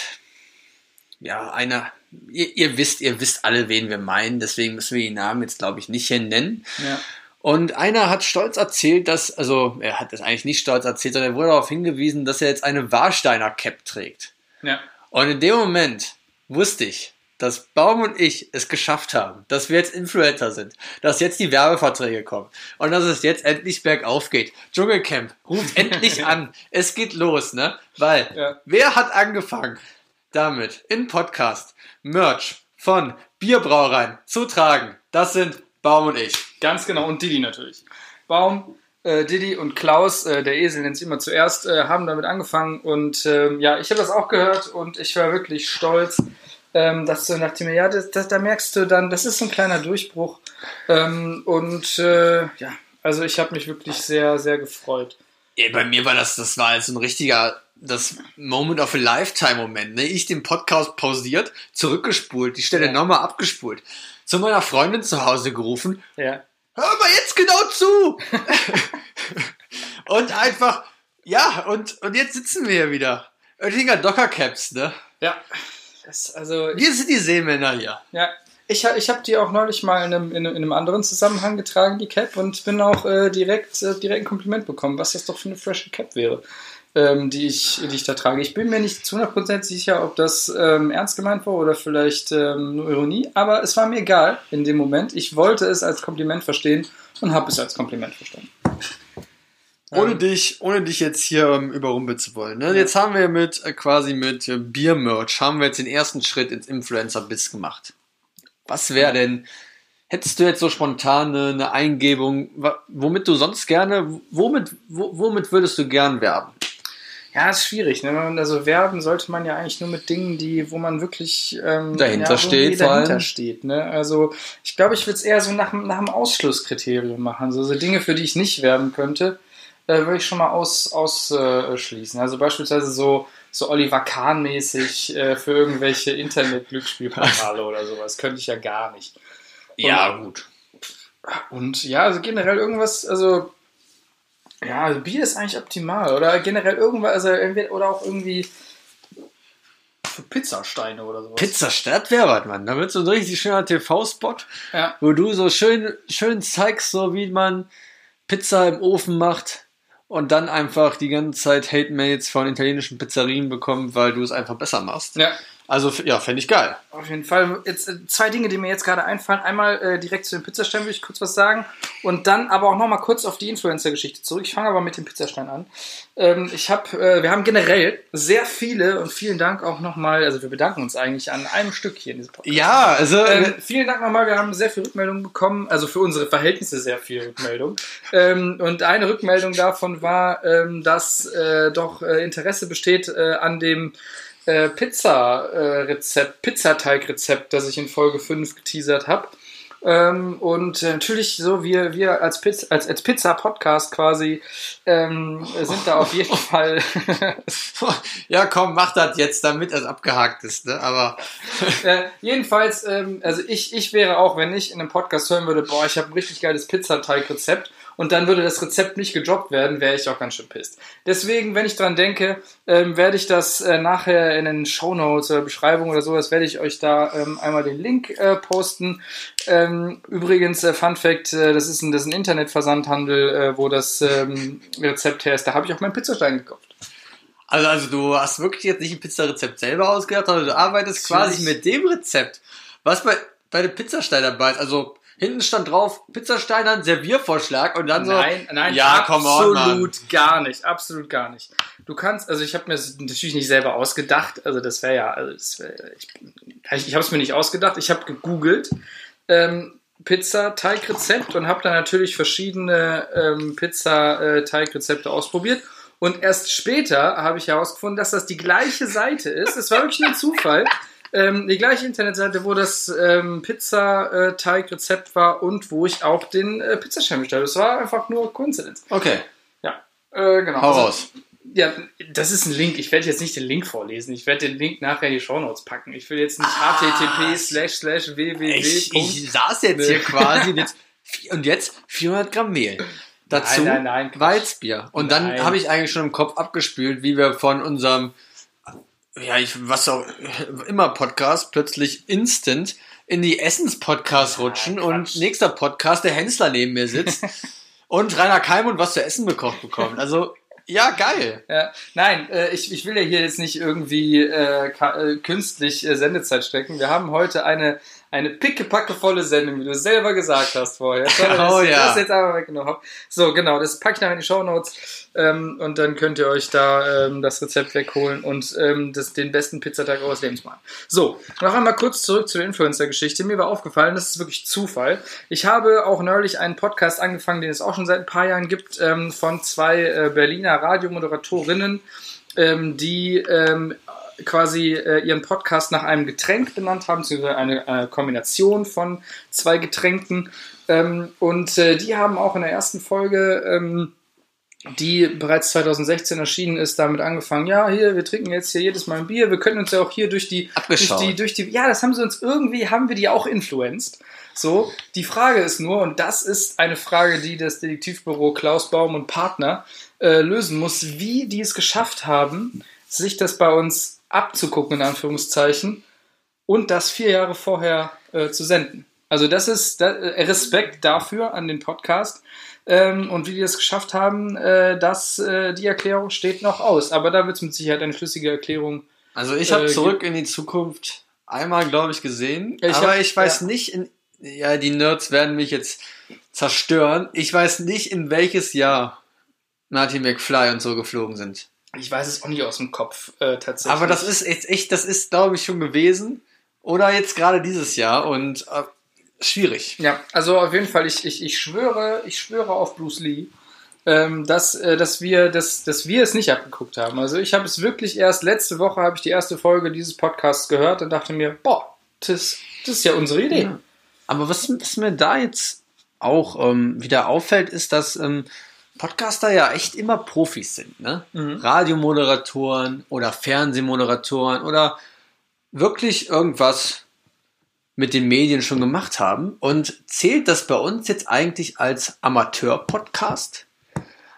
ja, einer, ihr, ihr wisst, ihr wisst alle, wen wir meinen, deswegen müssen wir die Namen jetzt, glaube ich, nicht hier nennen.
Ja.
Und einer hat stolz erzählt, dass, also er hat das eigentlich nicht stolz erzählt, sondern er wurde darauf hingewiesen, dass er jetzt eine Warsteiner Cap trägt.
Ja.
Und in dem Moment wusste ich, dass Baum und ich es geschafft haben, dass wir jetzt Influencer sind, dass jetzt die Werbeverträge kommen und dass es jetzt endlich bergauf geht. Dschungelcamp ruft *laughs* endlich an. Es geht los, ne? Weil,
Ja.
wer hat angefangen damit in Podcast Merch von Bierbrauereien zu tragen? Das sind Baum und ich.
Ganz genau, und Didi natürlich. Baum, äh, Didi und Klaus, äh, der Esel nennt sie immer zuerst, äh, haben damit angefangen und ähm, ja, ich habe das auch gehört und ich war wirklich stolz, ähm, dass du dachte mir, ja, das, das, da merkst du dann, das ist so ein kleiner Durchbruch ähm, und äh, ja, also ich habe mich wirklich sehr, sehr gefreut.
Ja, bei mir war das, das war jetzt ein richtiger, das Moment of a Lifetime Moment. Ne? Ich den Podcast pausiert, zurückgespult, die Stelle
Ja.
nochmal abgespult, zu meiner Freundin zu Hause gerufen,
Ja,
hör mal jetzt genau zu! *laughs* und einfach, ja, und, und jetzt sitzen wir hier wieder. Oettinger Dockercaps, ne?
ja, das, also
Wir sind die Seemänner hier.
Ja, ich, ich habe die auch neulich mal in einem, in, einem- in einem anderen Zusammenhang getragen, die Cap, und bin auch äh, direkt, äh, direkt ein Kompliment bekommen, was das doch für eine frische Cap wäre, ähm, die, ich, die ich da trage. Ich bin mir nicht zu 100% sicher, ob das ähm, ernst gemeint war oder vielleicht ähm, nur Ironie, aber es war mir egal in dem Moment. Ich wollte es als Kompliment verstehen und habe es als Kompliment verstanden.
Ohne
Ähm,
dich, ohne dich jetzt hier ähm, überrumpeln zu wollen. Ne? Jetzt haben wir mit äh, quasi mit äh, Biermerch haben wir jetzt den ersten Schritt ins Influencer-Biss gemacht. Was wäre denn, hättest du jetzt so spontan eine, eine Eingebung, womit du sonst gerne, womit, wo, womit würdest du gern werben?
Ja, ist schwierig. Ne? Also werben sollte man ja eigentlich nur mit Dingen, die, wo man wirklich ähm,
Dahinter
ja,
steht.
Dahinter steht. Ne? Also ich glaube, ich würde es eher so nach, nach dem Ausschlusskriterium machen. So, so Dinge, für die ich nicht werben könnte, äh, würde ich schon mal aus, ausschließen. Also beispielsweise so, so Oliver Kahn-mäßig äh, für irgendwelche Internet-Glücksspielportale oder sowas. Könnte ich ja gar nicht.
Ja, gut.
Und ja, also generell irgendwas, also ja, also Bier ist eigentlich optimal. Oder generell irgendwas, also entweder, oder auch irgendwie für Pizzasteine oder sowas.
Pizzastadt wäre was, Mann. Da wird so ein richtig schöner TV-Spot,
Ja.
wo du so schön, schön zeigst, so wie man Pizza im Ofen macht und dann einfach die ganze Zeit Hate-Mails von italienischen Pizzerien bekommt, weil du es einfach besser machst.
Ja,
Also, ja, fände ich geil.
auf jeden Fall. Jetzt äh, zwei Dinge, die mir jetzt gerade einfallen. Einmal äh, direkt zu den Pizzasteinen würde ich kurz was sagen. Und dann aber auch nochmal kurz auf die Influencer-Geschichte zurück. Ich fange aber mit dem Pizzastein an. Ähm, ich habe, äh, wir haben generell sehr viele und vielen Dank auch nochmal, also wir bedanken uns eigentlich an einem Stück hier in diesem Podcast.
Ja, also,
Ähm, vielen Dank nochmal, wir haben sehr viel Rückmeldungen bekommen, also für unsere Verhältnisse sehr viel Rückmeldung. ähm, und eine Rückmeldung davon war, ähm, dass äh, doch äh, Interesse besteht äh, an dem äh, Pizza-Rezept, Pizzateig-Rezept, das ich in Folge 5 geteasert habe. Ähm, und äh, natürlich, so wir, wir als, Piz als, als Pizza-Podcast quasi ähm, sind da auf jeden *laughs* Fall *laughs*
ja, komm, mach das jetzt, damit es abgehakt ist, ne? Aber, *laughs*
Äh, jedenfalls, ähm, also ich, ich wäre auch, wenn ich in einem Podcast hören würde, boah, ich habe ein richtig geiles Pizzateig-Rezept und dann würde das Rezept nicht gedroppt werden, wäre ich auch ganz schön pisst. Deswegen, wenn ich dran denke, ähm, werde ich das äh, nachher in den Show Notes oder Beschreibung oder sowas, werde ich euch da ähm, einmal den Link äh, posten. Ähm, übrigens, äh, Fun Fact, äh, das, ist ein, das ist ein Internetversandhandel, äh, wo das ähm, Rezept her ist. Da habe ich auch meinen Pizzastein gekauft.
Also, also du hast wirklich jetzt nicht ein Pizzarezept selber ausgedacht, sondern du arbeitest quasi mit dem Rezept, was bei, bei dem Pizzastein dabei ist. Also hinten stand drauf Pizzastein, dann Serviervorschlag und dann
nein,
so.
Nein,
ja, komm on,
absolut gar nicht, absolut gar nicht. Du kannst, also ich habe mir das natürlich nicht selber ausgedacht, also das wäre ja, also das wär, ich, ich, ich habe es mir nicht ausgedacht, ich habe gegoogelt. Ähm, Pizza-Teigrezept und habe dann natürlich verschiedene ähm, Pizza-Teigrezepte ausprobiert und erst später habe ich herausgefunden, dass das die gleiche Seite ist. Es war wirklich ein Zufall. *laughs* Ähm, die gleiche Internetseite, wo das ähm, Pizzateig-Rezept war und wo ich auch den äh, Pizzaschein bestellt habe. Das war einfach nur Koinzidenz.
Okay.
Ja, äh, genau.
Hau
Also,
raus.
ja, das ist ein Link. Ich werde jetzt nicht den Link vorlesen. Ich werde den Link nachher in die Shownotes packen. Ich will jetzt nicht
Ah,
http slash slash www.
Ich, ich saß jetzt hier quasi *laughs* jetzt, und jetzt 400 Gramm Mehl. Dazu
Nein, nein, nein.
Weizbier. Und dann
Nein.
habe ich eigentlich schon im Kopf abgespült, wie wir von unserem, ja, ich, was auch *laughs* immer Podcast plötzlich instant in die Essens-Podcast rutschen und nächster Podcast, der Hensler neben mir sitzt *laughs* und Rainer Keimund was zu essen bekocht bekommt. Also, ja, geil.
Ja, nein, äh, ich, ich will ja hier jetzt nicht irgendwie äh, äh, künstlich äh, Sendezeit stecken. Wir haben heute eine, eine pickepackevolle Sendung, wie du selber gesagt hast vorher. *laughs*
Oh
ich
ja.
das jetzt aber weggenommen. So, genau, das packe ich nachher in die Shownotes ähm, und dann könnt ihr euch da ähm, das Rezept wegholen und ähm, das, den besten Pizzatag eures Lebens machen. So, noch einmal kurz zurück zur Influencer-Geschichte. Mir war aufgefallen, das ist wirklich Zufall. Ich habe auch neulich einen Podcast angefangen, den es auch schon seit ein paar Jahren gibt, ähm, von zwei äh, Berliner Radiomoderatorinnen, ähm, die ähm, quasi äh, ihren Podcast nach einem Getränk benannt haben, beziehungsweise eine äh, Kombination von zwei Getränken. Ähm, und äh, die haben auch in der ersten Folge, ähm, die bereits 2016 erschienen ist, damit angefangen, ja, hier, wir trinken jetzt hier jedes Mal ein Bier, wir können uns ja auch hier durch die, durch die, durch die, ja, das haben sie uns irgendwie, haben wir die auch influenced. So, die Frage ist nur, und das ist eine Frage, die das Detektivbüro Klaus Baum und Partner äh, lösen muss, wie die es geschafft haben, sich das bei uns abzugucken, in Anführungszeichen, und das vier Jahre vorher äh, zu senden. Also das ist da, äh, Respekt dafür an den Podcast. Ähm, und wie die das geschafft haben, äh, das, äh, die Erklärung steht noch aus. Aber da wird es mit Sicherheit eine schlüssige Erklärung.
Also ich habe
Äh,
zurück in die Zukunft einmal, glaube ich, gesehen.
Ich
aber
hab-
ich weiß
ja.
nicht, in, ja, die Nerds werden mich jetzt zerstören. Ich weiß nicht, in welches Jahr Martin McFly und so geflogen sind.
Ich weiß es auch nicht aus dem Kopf äh, tatsächlich.
Aber das ist jetzt echt, das ist, glaube ich, schon gewesen. Oder jetzt gerade dieses Jahr und äh, schwierig.
Ja, also auf jeden Fall, ich, ich, ich schwöre, ich schwöre auf Bruce Lee, ähm, dass, äh, dass, wir, dass, dass wir es nicht abgeguckt haben. Also ich habe es wirklich erst letzte Woche habe ich die erste Folge dieses Podcasts gehört und dachte mir, boah, das, das ist ja unsere Idee.
Ja. Aber was, was mir da jetzt auch ähm, wieder auffällt, ist, dass ähm, Podcaster ja echt immer Profis sind. Ne?
Mhm.
Radiomoderatoren oder Fernsehmoderatoren oder wirklich irgendwas mit den Medien schon gemacht haben. Und zählt das bei uns jetzt eigentlich als Amateur-Podcast?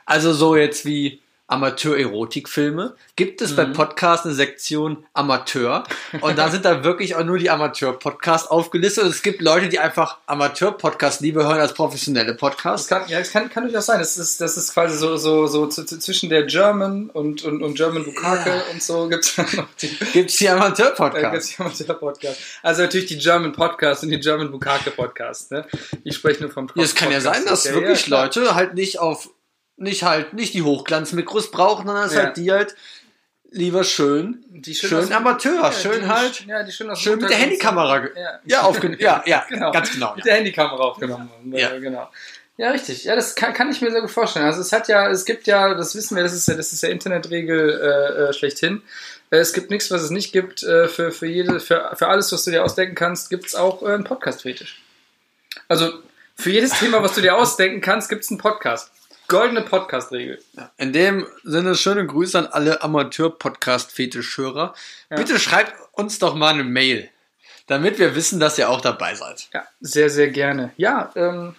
Also so jetzt wie Amateur-Erotikfilme. Gibt es bei Podcast eine Sektion Amateur? Und da sind da wirklich auch nur die Amateur-Podcasts aufgelistet. Und es gibt Leute, die einfach Amateur-Podcasts lieber hören als professionelle
Das
Podcasts.
kann, ja, das kann, kann durchaus sein. Das ist, das ist quasi so, so, so zwischen der German und, und, und German Bukake
Ja.
und so gibt es noch die,
Gibt es die
äh,
Amateur-Podcasts?
gibt's die Amateur-Podcast. Also natürlich die German Podcast und die German Bukake Podcast. Ne? Ich spreche nur vom
Ja, es kann ja sein, dass
Ja,
wirklich. Leute halt nicht auf, nicht halt, nicht die Hochglanzmikros brauchen, sondern dass
Ja.
halt die halt lieber schön,
Die
schön,
aus-
Amateur,
ja,
schön
die,
halt,
ja, die schön,
schön mit der Handykamera,
Ja. *laughs*
ja, aufgenommen, ja, *laughs* ja,
Genau.
ganz genau.
mit der Handykamera aufgenommen.
Ja,
genau. Ja, richtig. Ja, das kann, kann ich mir sehr gut vorstellen. Also es hat ja, es gibt ja, das wissen wir, das ist ja, das ist ja Internetregel äh, äh, schlechthin. Äh, Es gibt nichts, was es nicht gibt. Äh, für, für, jede, für, für alles, was du dir ausdenken kannst, gibt es auch äh, einen Podcast-Fetisch. Also für jedes Thema, was du dir ausdenken kannst, gibt es einen Podcast. Goldene Podcast-Regel.
In dem Sinne schöne Grüße an alle Amateur-Podcast-Fetischhörer. Bitte schreibt uns doch mal eine Mail, damit wir wissen, dass ihr auch dabei seid.
Ja, sehr, sehr gerne. Ja, ähm,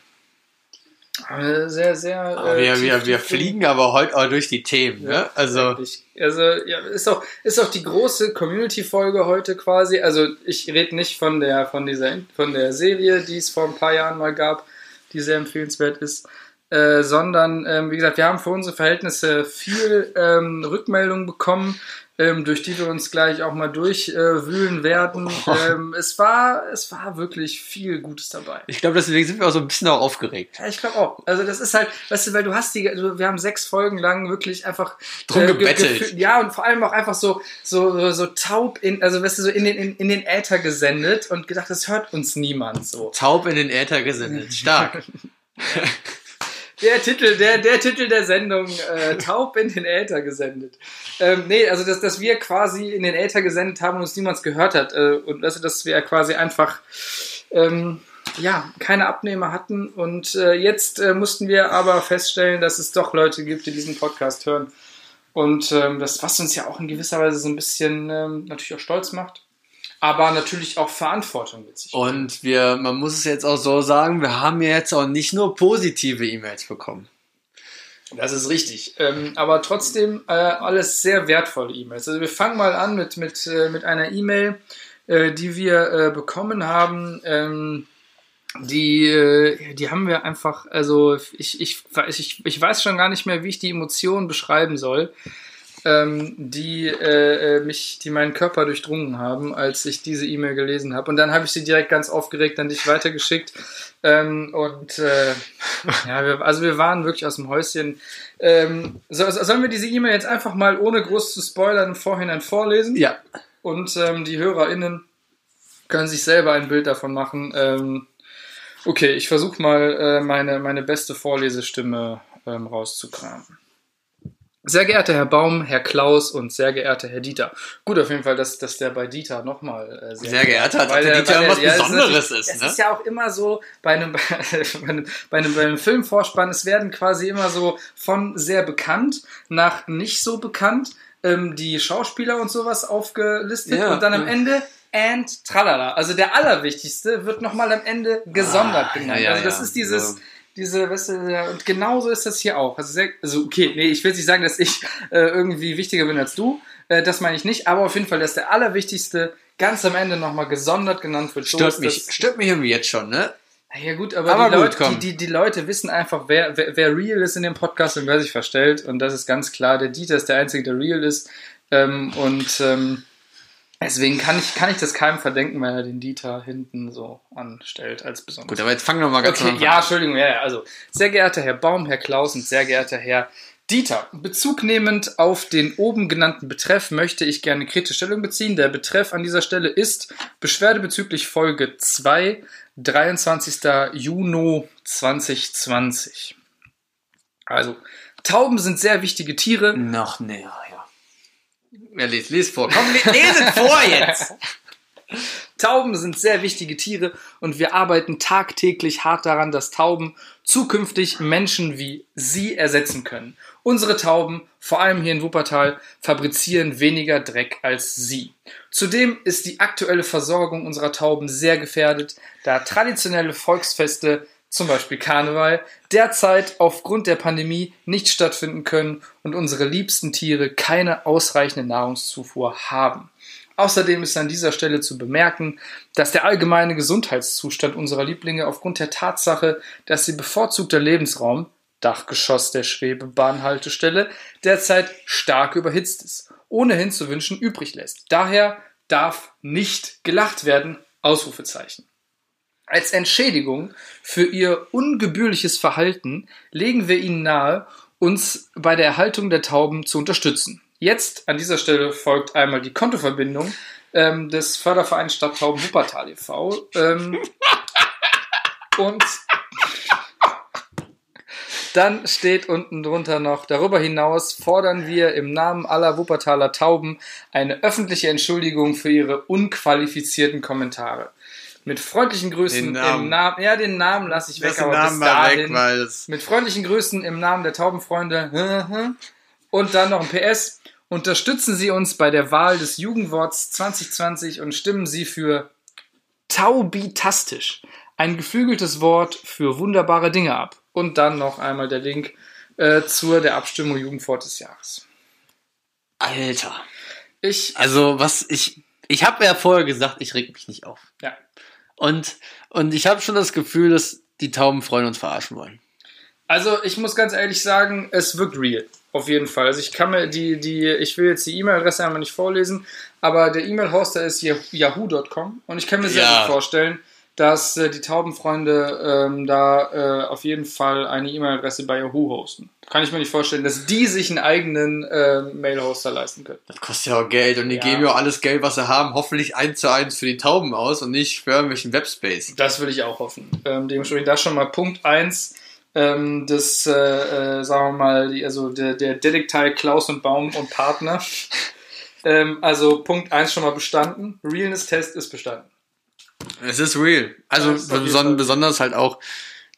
Äh, Sehr, sehr. Äh,
wir, wir, wir fliegen aber heute auch durch die Themen, ne? Also,
Ich, also ja, ist auch ist auch die große Community-Folge heute quasi. Also ich rede nicht von der von dieser von der Serie, die es vor ein paar Jahren mal gab, die sehr empfehlenswert ist, äh, sondern ähm, wie gesagt, wir haben für unsere Verhältnisse viel ähm, Rückmeldung bekommen, ähm, durch die wir uns gleich auch mal durchwühlen werden. Ähm, es war es war wirklich viel Gutes dabei.
ich glaube, deswegen sind wir auch so ein bisschen auch aufgeregt.
Ja, ich glaube auch. Also das ist halt, weißt du, weil du hast die, also wir haben sechs Folgen lang wirklich einfach
Drum
ge-
gebettelt.
gefühlt- ja, und vor allem auch einfach so, so, so, so taub in, also weißt du, so in den, in, in den Äther gesendet und gedacht, das hört uns niemand so.
Taub in den Äther gesendet. Stark. *laughs*
Der Titel, der, der Titel der Sendung, äh, taub in den Äther gesendet. Ähm, nee, also dass, dass wir quasi in den Äther gesendet haben und uns niemand gehört hat. Äh, und also, dass wir quasi einfach ähm, ja, keine Abnehmer hatten. Und äh, jetzt äh, mussten wir aber feststellen, dass es doch Leute gibt, die diesen Podcast hören. Und ähm, das, was uns ja auch in gewisser Weise so ein bisschen ähm, natürlich auch stolz macht, aber natürlich auch Verantwortung mit sich.
Und wir, man muss es jetzt auch so sagen, wir haben ja jetzt auch nicht nur positive E-Mails bekommen.
Das ist richtig. Ähm, aber trotzdem äh, alles sehr wertvolle E-Mails. Also wir fangen mal an mit, mit, äh, mit einer E-Mail, äh, die wir äh, bekommen haben. Ähm, die, äh, die haben wir einfach, also ich, ich, ich, ich weiß schon gar nicht mehr, wie ich die Emotionen beschreiben soll, ähm, die äh, äh, mich, die meinen Körper durchdrungen haben, als ich diese E-Mail gelesen habe. Und dann habe ich sie direkt ganz aufgeregt an dich weitergeschickt. Ähm, und äh, ja, wir, also wir waren wirklich aus dem Häuschen. Ähm, so, so- sollen wir diese E-Mail jetzt einfach mal ohne groß zu spoilern im Vorhinein vorlesen?
Ja.
Und ähm, die HörerInnen können sich selber ein Bild davon machen. Ähm, okay, ich versuche mal äh, meine, meine beste Vorlesestimme ähm, rauszukramen. Sehr geehrter Herr Baum, Herr Klaus und sehr geehrter Herr Dieter. Gut, auf jeden Fall, dass, dass der bei Dieter nochmal äh,
Sehr geehrter, als ob
weil
der Dieter
weil
was
der- ja, es ist
Besonderes ist,
Es
ne?
ist ja auch immer so bei einem, *laughs* bei einem, bei einem, bei einem Filmvorspann, es werden quasi immer so von sehr bekannt nach nicht so bekannt ähm, die Schauspieler und sowas aufgelistet
Ja,
und dann am
ja.
Ende and tralala. Also der allerwichtigste wird nochmal am Ende gesondert
Ah,
genannt.
ja, ja,
also das
ja.
ist dieses,
Ja.
Diese, weißt du, und genauso ist das hier auch. Also, sehr, also okay, nee, ich will nicht sagen, dass ich äh, irgendwie wichtiger bin als du. Äh, das meine ich nicht, aber auf jeden Fall, dass der allerwichtigste ganz am Ende nochmal gesondert genannt wird. So
Stört mich,
das-
stört mich irgendwie jetzt schon, ne?
ja gut, aber,
Aber
die,
gut,
Leute,
komm.
die, die, die Leute wissen einfach, wer, wer, wer real ist in dem Podcast und wer sich verstellt. Und das ist ganz klar. Der Dieter ist der Einzige, der real ist. Ähm, und ähm, deswegen kann ich, kann ich das keinem verdenken, wenn er den Dieter hinten so anstellt als besonders.
Gut, aber jetzt fangen wir mal ganz
Okay,
Anfang
ja,
an.
Entschuldigung, ja, ja, also, sehr geehrter Herr Baum, Herr Klaus und sehr geehrter Herr Dieter, Bezug nehmend auf den oben genannten Betreff möchte ich gerne kritische Stellung beziehen. Der Betreff an dieser Stelle ist Beschwerde bezüglich Folge 2, 23. Juni 2020. Also, Tauben sind sehr wichtige Tiere.
Noch näher, ja. Ja, les, les vor. Komm, les, lese vor jetzt! *laughs*
Tauben sind sehr wichtige Tiere und wir arbeiten tagtäglich hart daran, dass Tauben zukünftig Menschen wie Sie ersetzen können. Unsere Tauben, vor allem hier in Wuppertal, fabrizieren weniger Dreck als Sie. Zudem ist die aktuelle Versorgung unserer Tauben sehr gefährdet, da traditionelle Volksfeste, zum Beispiel Karneval, derzeit aufgrund der Pandemie nicht stattfinden können und unsere liebsten Tiere keine ausreichende Nahrungszufuhr haben. Außerdem ist an dieser Stelle zu bemerken, dass der allgemeine Gesundheitszustand unserer Lieblinge aufgrund der Tatsache, dass ihr bevorzugter Lebensraum, Dachgeschoss der Schwebebahnhaltestelle, derzeit stark überhitzt ist, ohnehin zu wünschen übrig lässt. Daher darf nicht gelacht werden, Ausrufezeichen. Als Entschädigung für ihr ungebührliches Verhalten legen wir Ihnen nahe, uns bei der Erhaltung der Tauben zu unterstützen. Jetzt an dieser Stelle folgt einmal die Kontoverbindung ähm, des Fördervereins Stadttauben Wuppertal e.V. Ähm, *laughs* und dann steht unten drunter noch, darüber hinaus fordern wir im Namen aller Wuppertaler Tauben eine öffentliche Entschuldigung für ihre unqualifizierten Kommentare. Mit freundlichen Grüßen
Den Namen.
im Namen, ja, den Namen lasse ich weg,
den
aber
Namen
bis dahin,
weg, weil es.
mit freundlichen Grüßen im Namen der Taubenfreunde. *laughs* Und dann noch ein PS. Unterstützen Sie uns bei der Wahl des Jugendworts 2020 und stimmen Sie für taubitastisch, ein geflügeltes Wort für wunderbare Dinge ab. und dann noch einmal der Link äh, zur der Abstimmung Jugendwort des Jahres.
Alter.
Ich,
Also, was ich. Ich habe ja vorher gesagt, ich reg mich nicht auf.
ja.
Und, und ich habe schon das Gefühl, dass die Taubenfreunde uns verarschen wollen.
Also ich muss ganz ehrlich sagen, es wirkt real. Auf jeden Fall. Also ich kann mir die, die, ich will jetzt die E-Mail-Adresse einmal nicht vorlesen, aber der E-Mail-Hoster ist yah- yahoo.com und ich kann mir sehr
Ja.
gut vorstellen, dass äh, die Taubenfreunde ähm, da äh, auf jeden Fall eine E-Mail-Adresse bei Yahoo hosten. Kann ich mir nicht vorstellen, dass die sich einen eigenen äh, Mail-Hoster leisten können.
Das kostet ja auch Geld und die
Ja.
geben ja auch alles Geld, was sie haben, hoffentlich eins zu eins für die Tauben aus und nicht für irgendwelchen Webspace.
Das würde ich auch hoffen. Ähm, dementsprechend das schon mal Punkt 1 ähm, des, äh, äh, sagen wir mal, die, also der, der Detektei Klaus und Baum und Partner. *laughs* ähm, also Punkt 1 schon mal bestanden. Realness-Test ist bestanden.
Es ist real. Also
ist
beson besonders halt auch,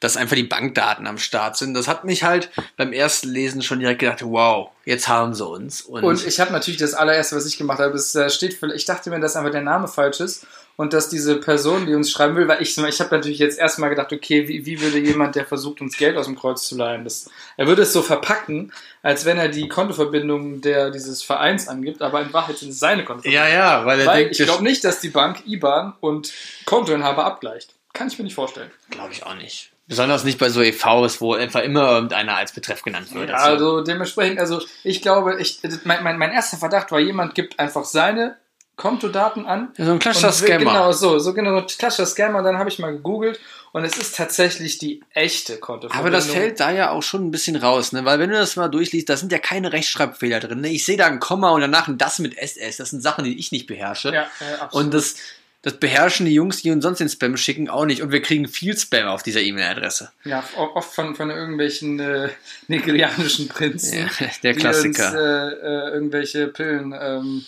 dass einfach die Bankdaten am Start sind. Das hat mich halt beim ersten Lesen schon direkt gedacht, wow, jetzt haben sie uns. Und,
Und ich habe natürlich das allererste, was ich gemacht habe, es äh, steht für, ich dachte mir, dass einfach der Name falsch ist und dass diese Person, die uns schreiben will, weil ich, ich habe natürlich jetzt erstmal gedacht, okay, wie, wie würde jemand, der versucht, uns Geld aus dem Kreuz zu leihen, das, er würde es so verpacken, als wenn er die Kontoverbindung der, dieses Vereins angibt, aber in Wahrheit sind es seine Kontoverbindungen.
ja, ja, weil er
Weil
denkt,
ich glaube nicht, dass die Bank IBAN und Kontoinhaber abgleicht. Kann ich mir nicht vorstellen.
glaube ich auch nicht. Besonders nicht bei so EVs, wo einfach immer irgendeiner als Betreff genannt wird.
Ja, also dementsprechend, also ich glaube, ich, mein, mein, mein erster Verdacht war, jemand gibt einfach seine Kontodaten an.
Ja, so ein klassischer
und will-
Scammer.
Genau, so, so genau, so ein klassischer Scammer. Dann habe ich mal gegoogelt und es ist tatsächlich die echte Kontoverbindung.
Aber das fällt da ja auch schon ein bisschen raus, ne? Weil wenn du das mal durchliest, da sind ja keine Rechtschreibfehler drin. Ne? Ich sehe da ein Komma und danach ein das mit SS. Das sind Sachen, die ich nicht beherrsche.
Ja, absolut.
und das, das beherrschen die Jungs, die uns sonst den Spam schicken, auch nicht. Und wir kriegen viel Spam auf dieser E-Mail-Adresse.
ja, oft von, von irgendwelchen äh, nigerianischen Prinzen.
Ja, der
die uns,
Klassiker.
äh, äh, irgendwelche Pillen. Ähm,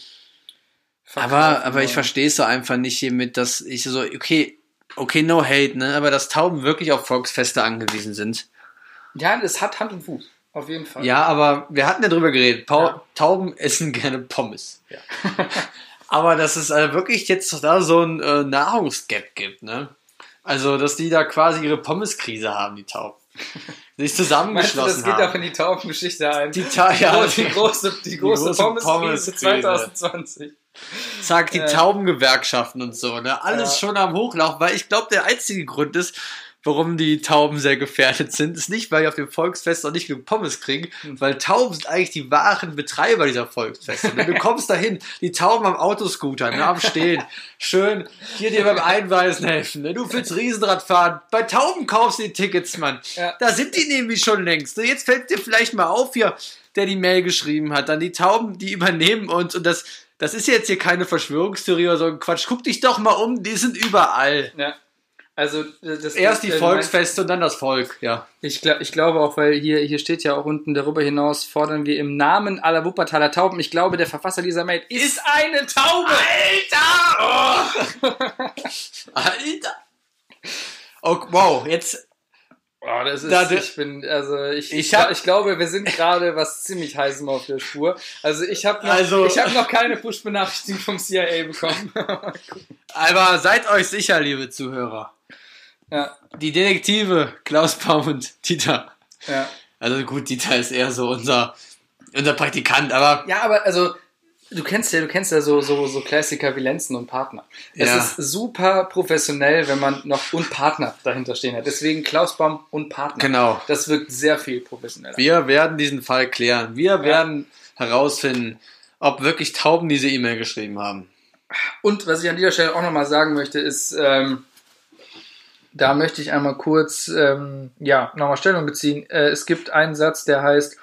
aber, aber ich verstehe es so einfach nicht hiermit, dass ich so, okay, okay, no hate, ne? Aber dass Tauben wirklich auf Volksfeste angewiesen sind.
Ja, es hat Hand und Fuß. Auf jeden Fall.
Ja, aber wir hatten ja drüber geredet. Pau
Ja.
Tauben essen gerne Pommes.
Ja. *laughs*
aber dass es äh, wirklich jetzt da so ein äh, Nahrungsgap gibt, ne? Also, dass die da quasi ihre Pommeskrise haben, die Tauben. Sich *laughs*
Meinst du, das
zusammengeschlossen
geht auch
haben.
in die Taubengeschichte ein?
Die, Ta ja,
die, große, die große,
große
Pommeskrise
Pommeskrise.
2020.
Zack, die
Ja.
Taubengewerkschaften und so, ne? Alles
Ja.
schon am Hochlaufen, weil ich glaube, der einzige Grund ist, warum die Tauben sehr gefährdet sind, ist nicht, weil die auf dem Volksfest noch nicht genug Pommes kriegen,
Hm.
weil Tauben sind eigentlich die wahren Betreiber dieser Volksfeste. ne? Du kommst dahin, die Tauben am Autoscooter, ne, am Stehen, schön hier dir beim Einweisen helfen. Ne? Du willst Riesenrad fahren, bei Tauben kaufst du die Tickets, Mann.
Ja.
Da sind die nämlich schon längst. Ne? Jetzt fällt dir vielleicht mal auf hier, der die Mail geschrieben hat, dann die Tauben, die übernehmen uns und das, das ist jetzt hier keine Verschwörungstheorie oder so ein Quatsch. Guck dich doch mal um, die sind überall.
Ja. Also, das
Erst die
äh,
Volksfeste und dann das Volk, ja.
Ich, gla- ich glaube auch, weil hier, hier steht ja auch unten, darüber hinaus fordern wir im Namen aller Wuppertaler Tauben. Ich glaube, der Verfasser dieser Mail ist eine Taube.
Alter! *laughs* Alter! Oh, wow, jetzt,
Oh, das ist,
Da-
ich bin, also ich,
Ich
ich,
hab-
ich glaube, wir sind gerade was ziemlich heißem auf der Spur. Also ich habe noch,
Also-
ich hab noch keine Push-Benachrichtigung vom CIA bekommen. *laughs*
aber seid euch sicher, liebe Zuhörer.
ja,
Die Detektive Klaus Baum und Dieter.
ja.
Also gut, Dieter ist eher so unser, unser Praktikant, aber
Ja, aber also du kennst ja, du kennst ja so so so Klassiker wie Lenzen und Partner. Es
Ja.
ist super professionell, wenn man noch und Partner dahinter stehen hat. Deswegen Klaus Baum und Partner.
Genau.
Das wirkt sehr viel professioneller.
wir werden diesen Fall klären. Wir werden herausfinden, ob wirklich Tauben diese E-Mail geschrieben haben.
Und was ich an dieser Stelle auch nochmal sagen möchte, ist, ähm, da möchte ich einmal kurz ähm, ja, nochmal Stellung beziehen. Äh, es gibt einen Satz, der heißt,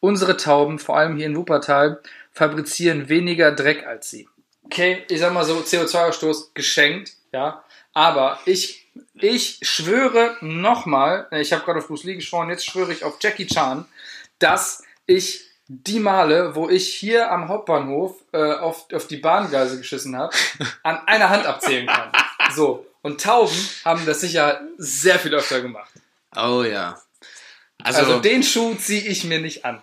unsere Tauben, vor allem hier in Wuppertal, fabrizieren weniger Dreck als sie. Okay, ich sag mal so, CO2-Ausstoß geschenkt, ja. Aber ich, ich schwöre nochmal, ich habe gerade auf Bruce Lee geschworen, jetzt schwöre ich auf Jackie Chan, dass ich die Male, wo ich hier am Hauptbahnhof äh, auf, auf die Bahngleise geschissen habe, *laughs* an einer Hand abzählen kann. So. Und Tauben haben das sicher sehr viel öfter gemacht.
Oh ja. Also,
Also, den Schuh ziehe ich mir nicht an.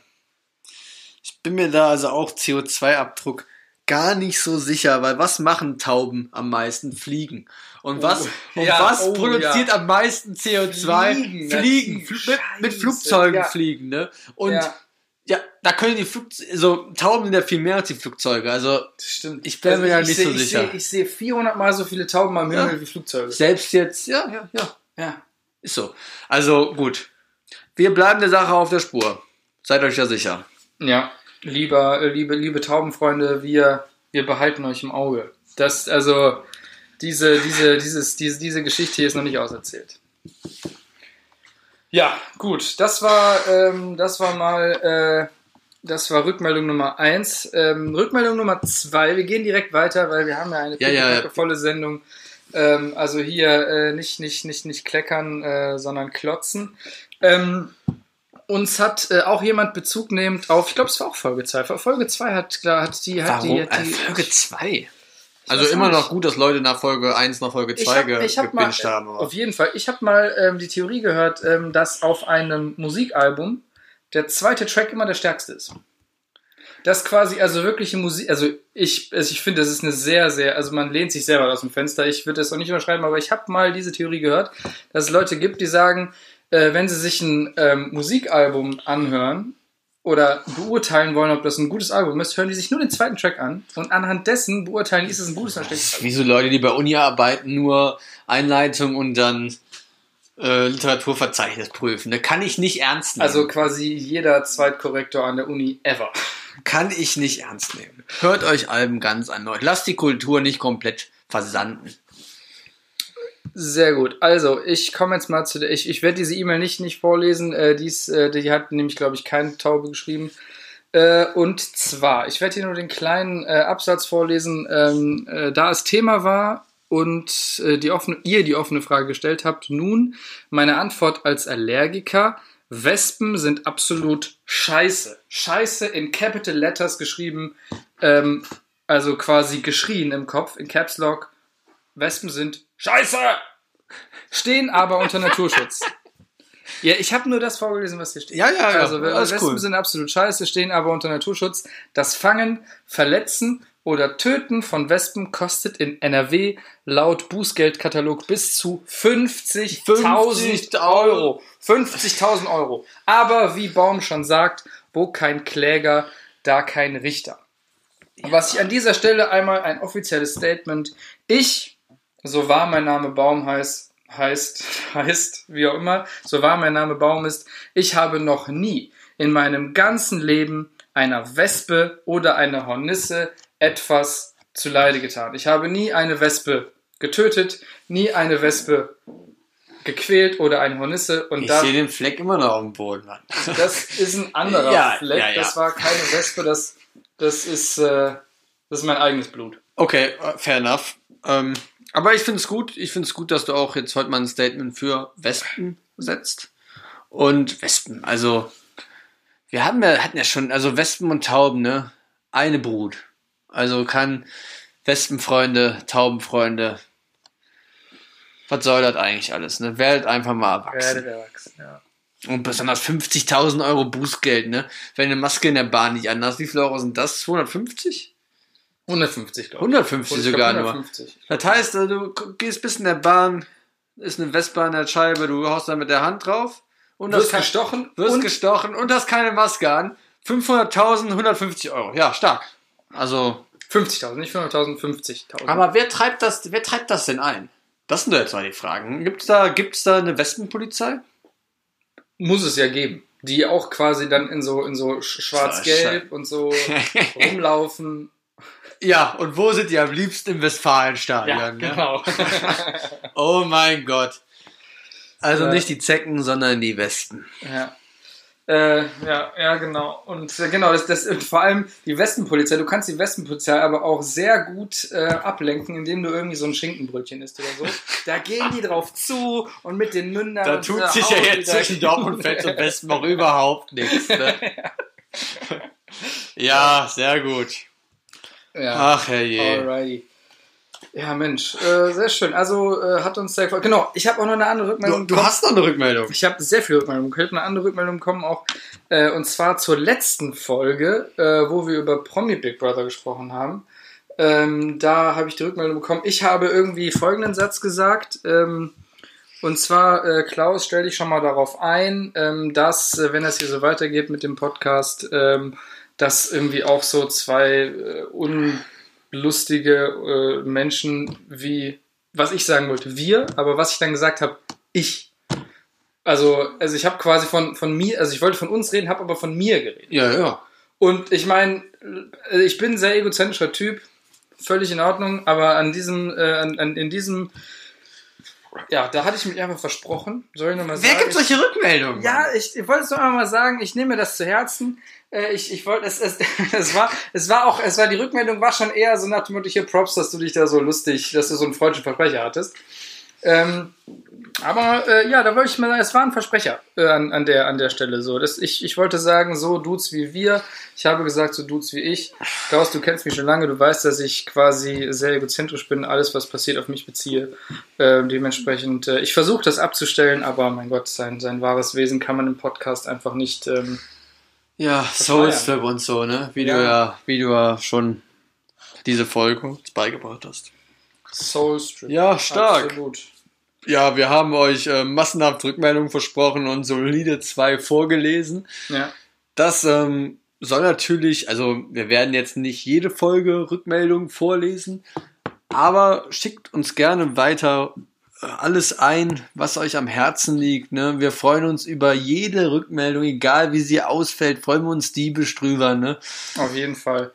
Ich bin mir da also auch CO2-Abdruck gar nicht so sicher, weil was machen Tauben am meisten? Fliegen. Und was,
Oh,
und
ja,
was
oh,
produziert
ja.
am meisten CO2?
Fliegen,
Fliegen. Fl mit, mit Flugzeugen
ja.
fliegen, ne? Und ja. da können die Flugzeuge, so Tauben sind ja viel mehr als die Flugzeuge. Also
das stimmt.
Ich bin mir ja
ich
nicht
seh-
so
ich
sicher.
Seh, ich sehe 400 Mal so viele Tauben am Himmel wie Flugzeuge.
selbst jetzt, ja, ja, ja,
Ja.
ist so. Also gut. Wir bleiben der Sache auf der Spur. Seid euch ja sicher.
Ja, lieber, äh, liebe, liebe Taubenfreunde, wir, wir behalten euch im Auge. Das, also, diese, diese, dieses, diese, diese Geschichte hier ist noch nicht auserzählt. Ja, gut, das war, ähm, das war mal, äh, das war Rückmeldung Nummer eins. Ähm, Rückmeldung Nummer zwei, wir gehen direkt weiter, weil wir haben ja eine
Ja, ja, ja.
volle Sendung. Ähm, also hier äh, nicht, nicht, nicht, nicht kleckern, äh, sondern klotzen. Ähm, uns hat äh, auch jemand Bezug nehmend auf, ich glaube, es war auch Folge 2. Folge 2 hat, klar, hat die, hat die, hat
Äh,
die
Folge 2. Also immer noch gut, dass Leute nach Folge 1 nach Folge 2
ich hab,
ge
hab mal,
haben. aber-
auf jeden Fall, ich habe mal ähm, die Theorie gehört, ähm, dass auf einem Musikalbum der zweite Track immer der stärkste ist. Das quasi, also wirkliche Musik, also ich, also ich finde, das ist eine sehr, sehr, also man lehnt sich selber aus dem Fenster. Ich würde das auch nicht überschreiben, aber ich habe mal diese Theorie gehört, dass es Leute gibt, die sagen, äh, wenn sie sich ein ähm, Musikalbum anhören oder beurteilen wollen, ob das ein gutes Album ist, hören die sich nur den zweiten Track an und anhand dessen beurteilen, ist es ein gutes oder schlechtes Album.
Wie so Leute, die bei Uni arbeiten, nur Einleitung und dann äh, Literaturverzeichnis prüfen. Da kann ich nicht ernst nehmen.
Also quasi jeder Zweitkorrektor an der Uni ever.
kann ich nicht ernst nehmen. Hört euch Alben ganz an. Lasst die Kultur nicht komplett versanden.
Sehr gut. Also, ich komme jetzt mal zu der. Ich, ich werde diese E-Mail nicht, nicht vorlesen. Äh, dies, äh, die hat nämlich, glaube ich, keine Taube geschrieben. Äh, und zwar, ich werde hier nur den kleinen äh, Absatz vorlesen. Ähm, äh, da es Thema war und äh, die offene, ihr die offene Frage gestellt habt, nun meine Antwort als Allergiker. Wespen sind absolut scheiße. Scheiße in Capital Letters geschrieben. Ähm, also quasi geschrien im Kopf, in Caps Lock. Wespen sind scheiße! Stehen aber unter Naturschutz. *laughs* Ja, ich habe nur das vorgelesen, was hier steht.
Ja, ja, ja.
Also
Alles
Wespen
cool.
sind absolut scheiße, stehen aber unter Naturschutz. Das Fangen, Verletzen oder Töten von Wespen kostet in NRW laut Bußgeldkatalog bis zu 50.000
50.000
Euro. 50.000 Euro. Aber wie Baum schon sagt, wo kein Kläger, da kein Richter. Was ich an dieser Stelle einmal ein offizielles Statement. Ich, so wahr mein Name Baum heißt, heißt, *laughs* heißt, wie auch immer, so wahr mein Name Baum ist, ich habe noch nie in meinem ganzen Leben einer Wespe oder einer Hornisse etwas zuleide getan. Ich habe nie eine Wespe getötet, nie eine Wespe gequält oder eine Hornisse und
Ich sehe den Fleck immer noch auf dem Boden. Mann. *laughs*
das ist ein anderer
Ja,
Fleck.
ja, ja.
Das war keine Wespe, das, das ist, äh, das ist mein eigenes Blut.
Okay, äh, fair enough. Ähm, aber ich finde es gut. Ich finde es gut, dass du auch jetzt heute mal ein Statement für Wespen setzt. Und Wespen, also wir haben ja, hatten ja schon, also Wespen und Tauben, ne? Eine Brut. Also kann Wespenfreunde, Taubenfreunde, was soll das eigentlich alles, ne? Werdet einfach mal erwachsen.
erwachsen, ja.
Und besonders 50.000 Euro Bußgeld, ne? Wenn eine Maske in der Bahn nicht anhast, wie viele Euro sind das? 250?
150, glaube
150
ich.
sogar
Ich glaub,
nur.
150.
Das heißt, äh, du guehst bis in der Bahn, ist eine Vespa an der Scheibe, du haust da mit der Hand drauf und
Wirst gestochen
wirst
und
gestochen und hast keine Maske an. 500.000, 150 Euro. Ja, stark. Also,
50.000, nicht 500.000, 50.000.
aber wer treibt das, wer treibt das denn ein? Das sind doch jetzt mal die Fragen. Gibt's da, gibt's da eine Wespenpolizei?
muss es ja geben. Die auch quasi dann in so, in so sch- schwarz-gelb und so *laughs* rumlaufen.
Ja, und wo sind die am liebsten im Westfalenstadion?
Ja,
ne?
genau. *laughs*
Oh mein Gott. Also nicht die Zecken, sondern die Westen.
ja. Äh, ja, ja, genau. Und äh, genau, das, das und vor allem die Westenpolizei. Du kannst die Westenpolizei aber auch sehr gut äh, ablenken, indem du irgendwie so ein Schinkenbrötchen isst oder so. Da gehen die drauf zu und mit den Mündern.
Da
und
tut sich ja jetzt zwischen Dortmund Fett und Westen noch überhaupt nichts. Ne? *laughs* Ja, sehr gut.
Ja,
Ach herrje.
alrighty. Ja, Mensch, äh, sehr schön. Also äh, hat uns sehr gefallen. Genau, ich habe auch noch eine andere Rückmeldung.
Du, du hast noch eine Rückmeldung.
Ich habe sehr viele Rückmeldungen. Könnte eine andere Rückmeldung kommen auch. Äh, und zwar zur letzten Folge, äh, wo wir über Promi Big Brother gesprochen haben. Ähm, da habe ich die Rückmeldung bekommen. Ich habe irgendwie folgenden Satz gesagt. Ähm, und zwar, äh, Klaus, stell dich schon mal darauf ein, ähm, dass, äh, wenn das hier so weitergeht mit dem Podcast, ähm, dass irgendwie auch so zwei äh, unlustige äh, Menschen wie, was ich sagen wollte, wir, aber was ich dann gesagt habe, ich. Also, also ich habe quasi von, von mir, also ich wollte von uns reden, habe aber von mir geredet.
Ja, ja.
Und ich meine, äh, ich bin ein sehr egozentrischer Typ, völlig in Ordnung, aber an diesem, äh, an, an, in diesem, ja, da hatte ich mich einfach versprochen. Soll ich nochmal sagen?
Wer gibt solche Rückmeldungen?
ja, ich, ich wollte es nur einmal sagen, ich nehme mir das zu Herzen. Äh, Ich, ich wollte, es, es, *laughs* es war, es war auch, es war, die Rückmeldung war schon eher so nach dem Motto, hier Props, dass du dich da so lustig, dass du so einen freundlichen Versprecher hattest. Ähm, aber äh, ja, da wollte ich mal sagen, es war ein Versprecher äh, an, an, der, an der Stelle. So, das, ich, ich wollte sagen, so Dudes wie wir. Ich habe gesagt, so Dudes wie ich. Klaus, du kennst mich schon lange, du weißt, dass ich quasi sehr egozentrisch bin, alles, was passiert, auf mich beziehe. Äh, dementsprechend, ich versuche das abzustellen, aber mein Gott, sein, sein wahres Wesen kann man im Podcast einfach nicht. Ähm,
Ja, Soulstrip und so, ne? Wie
Ja.
du ja, wie du ja schon diese Folge uns beigebracht hast.
Soulstrip.
Ja, stark.
Absolut.
Ja, wir haben euch äh, massenhaft Rückmeldungen versprochen und solide zwei vorgelesen.
Ja.
Das ähm, soll natürlich, also wir werden jetzt nicht jede Folge Rückmeldung vorlesen, aber schickt uns gerne weiter alles ein, was euch am Herzen liegt. Ne? Wir freuen uns über jede Rückmeldung, egal wie sie ausfällt, freuen wir uns diebisch drüber. Ne?
Auf jeden Fall.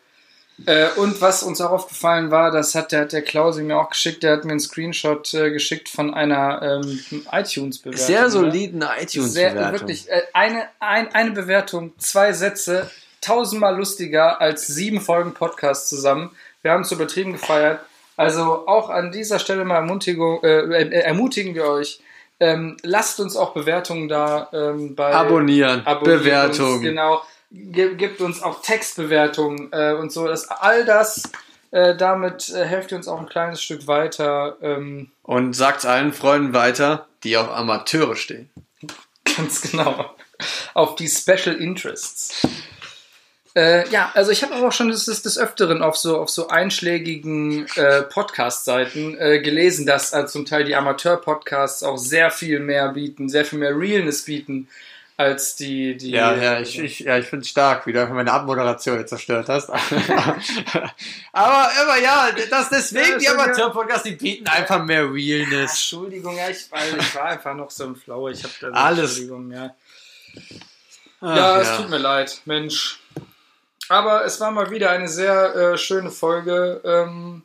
Äh, und was uns auch aufgefallen war, das hat der, hat der Klausi mir auch geschickt, der hat mir einen Screenshot äh, geschickt von einer ähm, iTunes-Bewertung.
Sehr
ne?
soliden
Sehr,
iTunes-Bewertung.
wirklich, äh, eine, ein, eine Bewertung, zwei Sätze, tausendmal lustiger als sieben Folgen Podcast zusammen. Wir haben es übertrieben gefeiert. Also auch an dieser Stelle mal äh, äh, ermutigen wir euch. Ähm, lasst uns auch Bewertungen da ähm, bei
Abonnieren,
Abonniert
Bewertung.
Uns, genau. Ge- Gibt uns auch Textbewertungen äh, und so. Das, all das, äh, damit äh, helft ihr uns auch ein kleines Stück weiter. Ähm,
Und sagt allen Freunden weiter, die auf Amateure stehen.
ganz genau. Auf die Special Interests. Äh, ja, also ich habe aber auch schon des, des, Öfteren auf so, auf so einschlägigen äh, Podcast-Seiten äh, gelesen, dass äh, zum Teil die Amateur-Podcasts auch sehr viel mehr bieten, sehr viel mehr Realness bieten als die. die
Ja, ja, ich, ich, ja, ich finde es stark, wie du einfach meine Abmoderation jetzt zerstört hast. *laughs* aber, aber ja, das deswegen,
Ja,
die
ja.
Amateur-Podcasts, die bieten einfach mehr
Ja,
Realness.
Entschuldigung, ja, ich, weil ich war einfach noch so im Flow. Ich habe da
Alles.
Entschuldigung, ja.
Ach,
ja, es tut mir leid, Mensch. Aber es war mal wieder eine sehr äh, schöne Folge, ähm,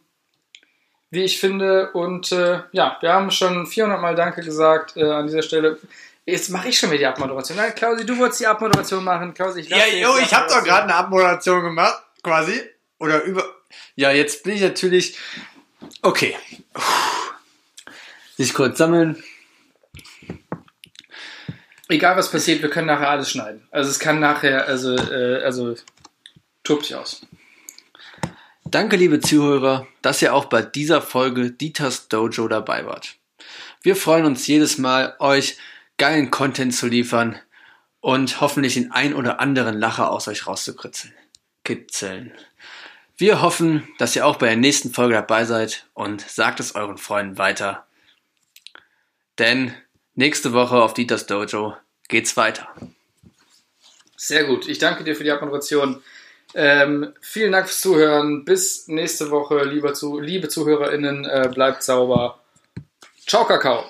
wie ich finde. Und äh, ja, wir haben schon 400 Mal Danke gesagt äh, an dieser Stelle. Jetzt mache ich schon wieder die Abmoderation. Nein, Klausi, du wolltest die Abmoderation machen. Klausi, ich
Ja,
lasse jetzt die
ich habe doch gerade eine Abmoderation gemacht, quasi. Oder über. Ja, jetzt bin ich natürlich. Okay. Sich kurz sammeln.
Egal was passiert, wir können nachher alles schneiden. Also es kann nachher, also, äh, also tobt dich aus.
Danke, liebe Zuhörer, dass ihr auch bei dieser Folge Dieters Dojo dabei wart. Wir freuen uns jedes Mal, euch geilen Content zu liefern und hoffentlich den ein oder anderen Lacher aus euch rauszukritzeln. Kitzeln. Wir hoffen, dass ihr auch bei der nächsten Folge dabei seid und sagt es euren Freunden weiter. Denn nächste Woche auf Dieters Dojo geht's weiter.
Sehr gut. Ich danke dir für die Abmoderation. Ähm, vielen Dank fürs Zuhören. Bis nächste Woche, lieber zu, liebe ZuhörerInnen. Äh, bleibt sauber. Ciao, Kakao.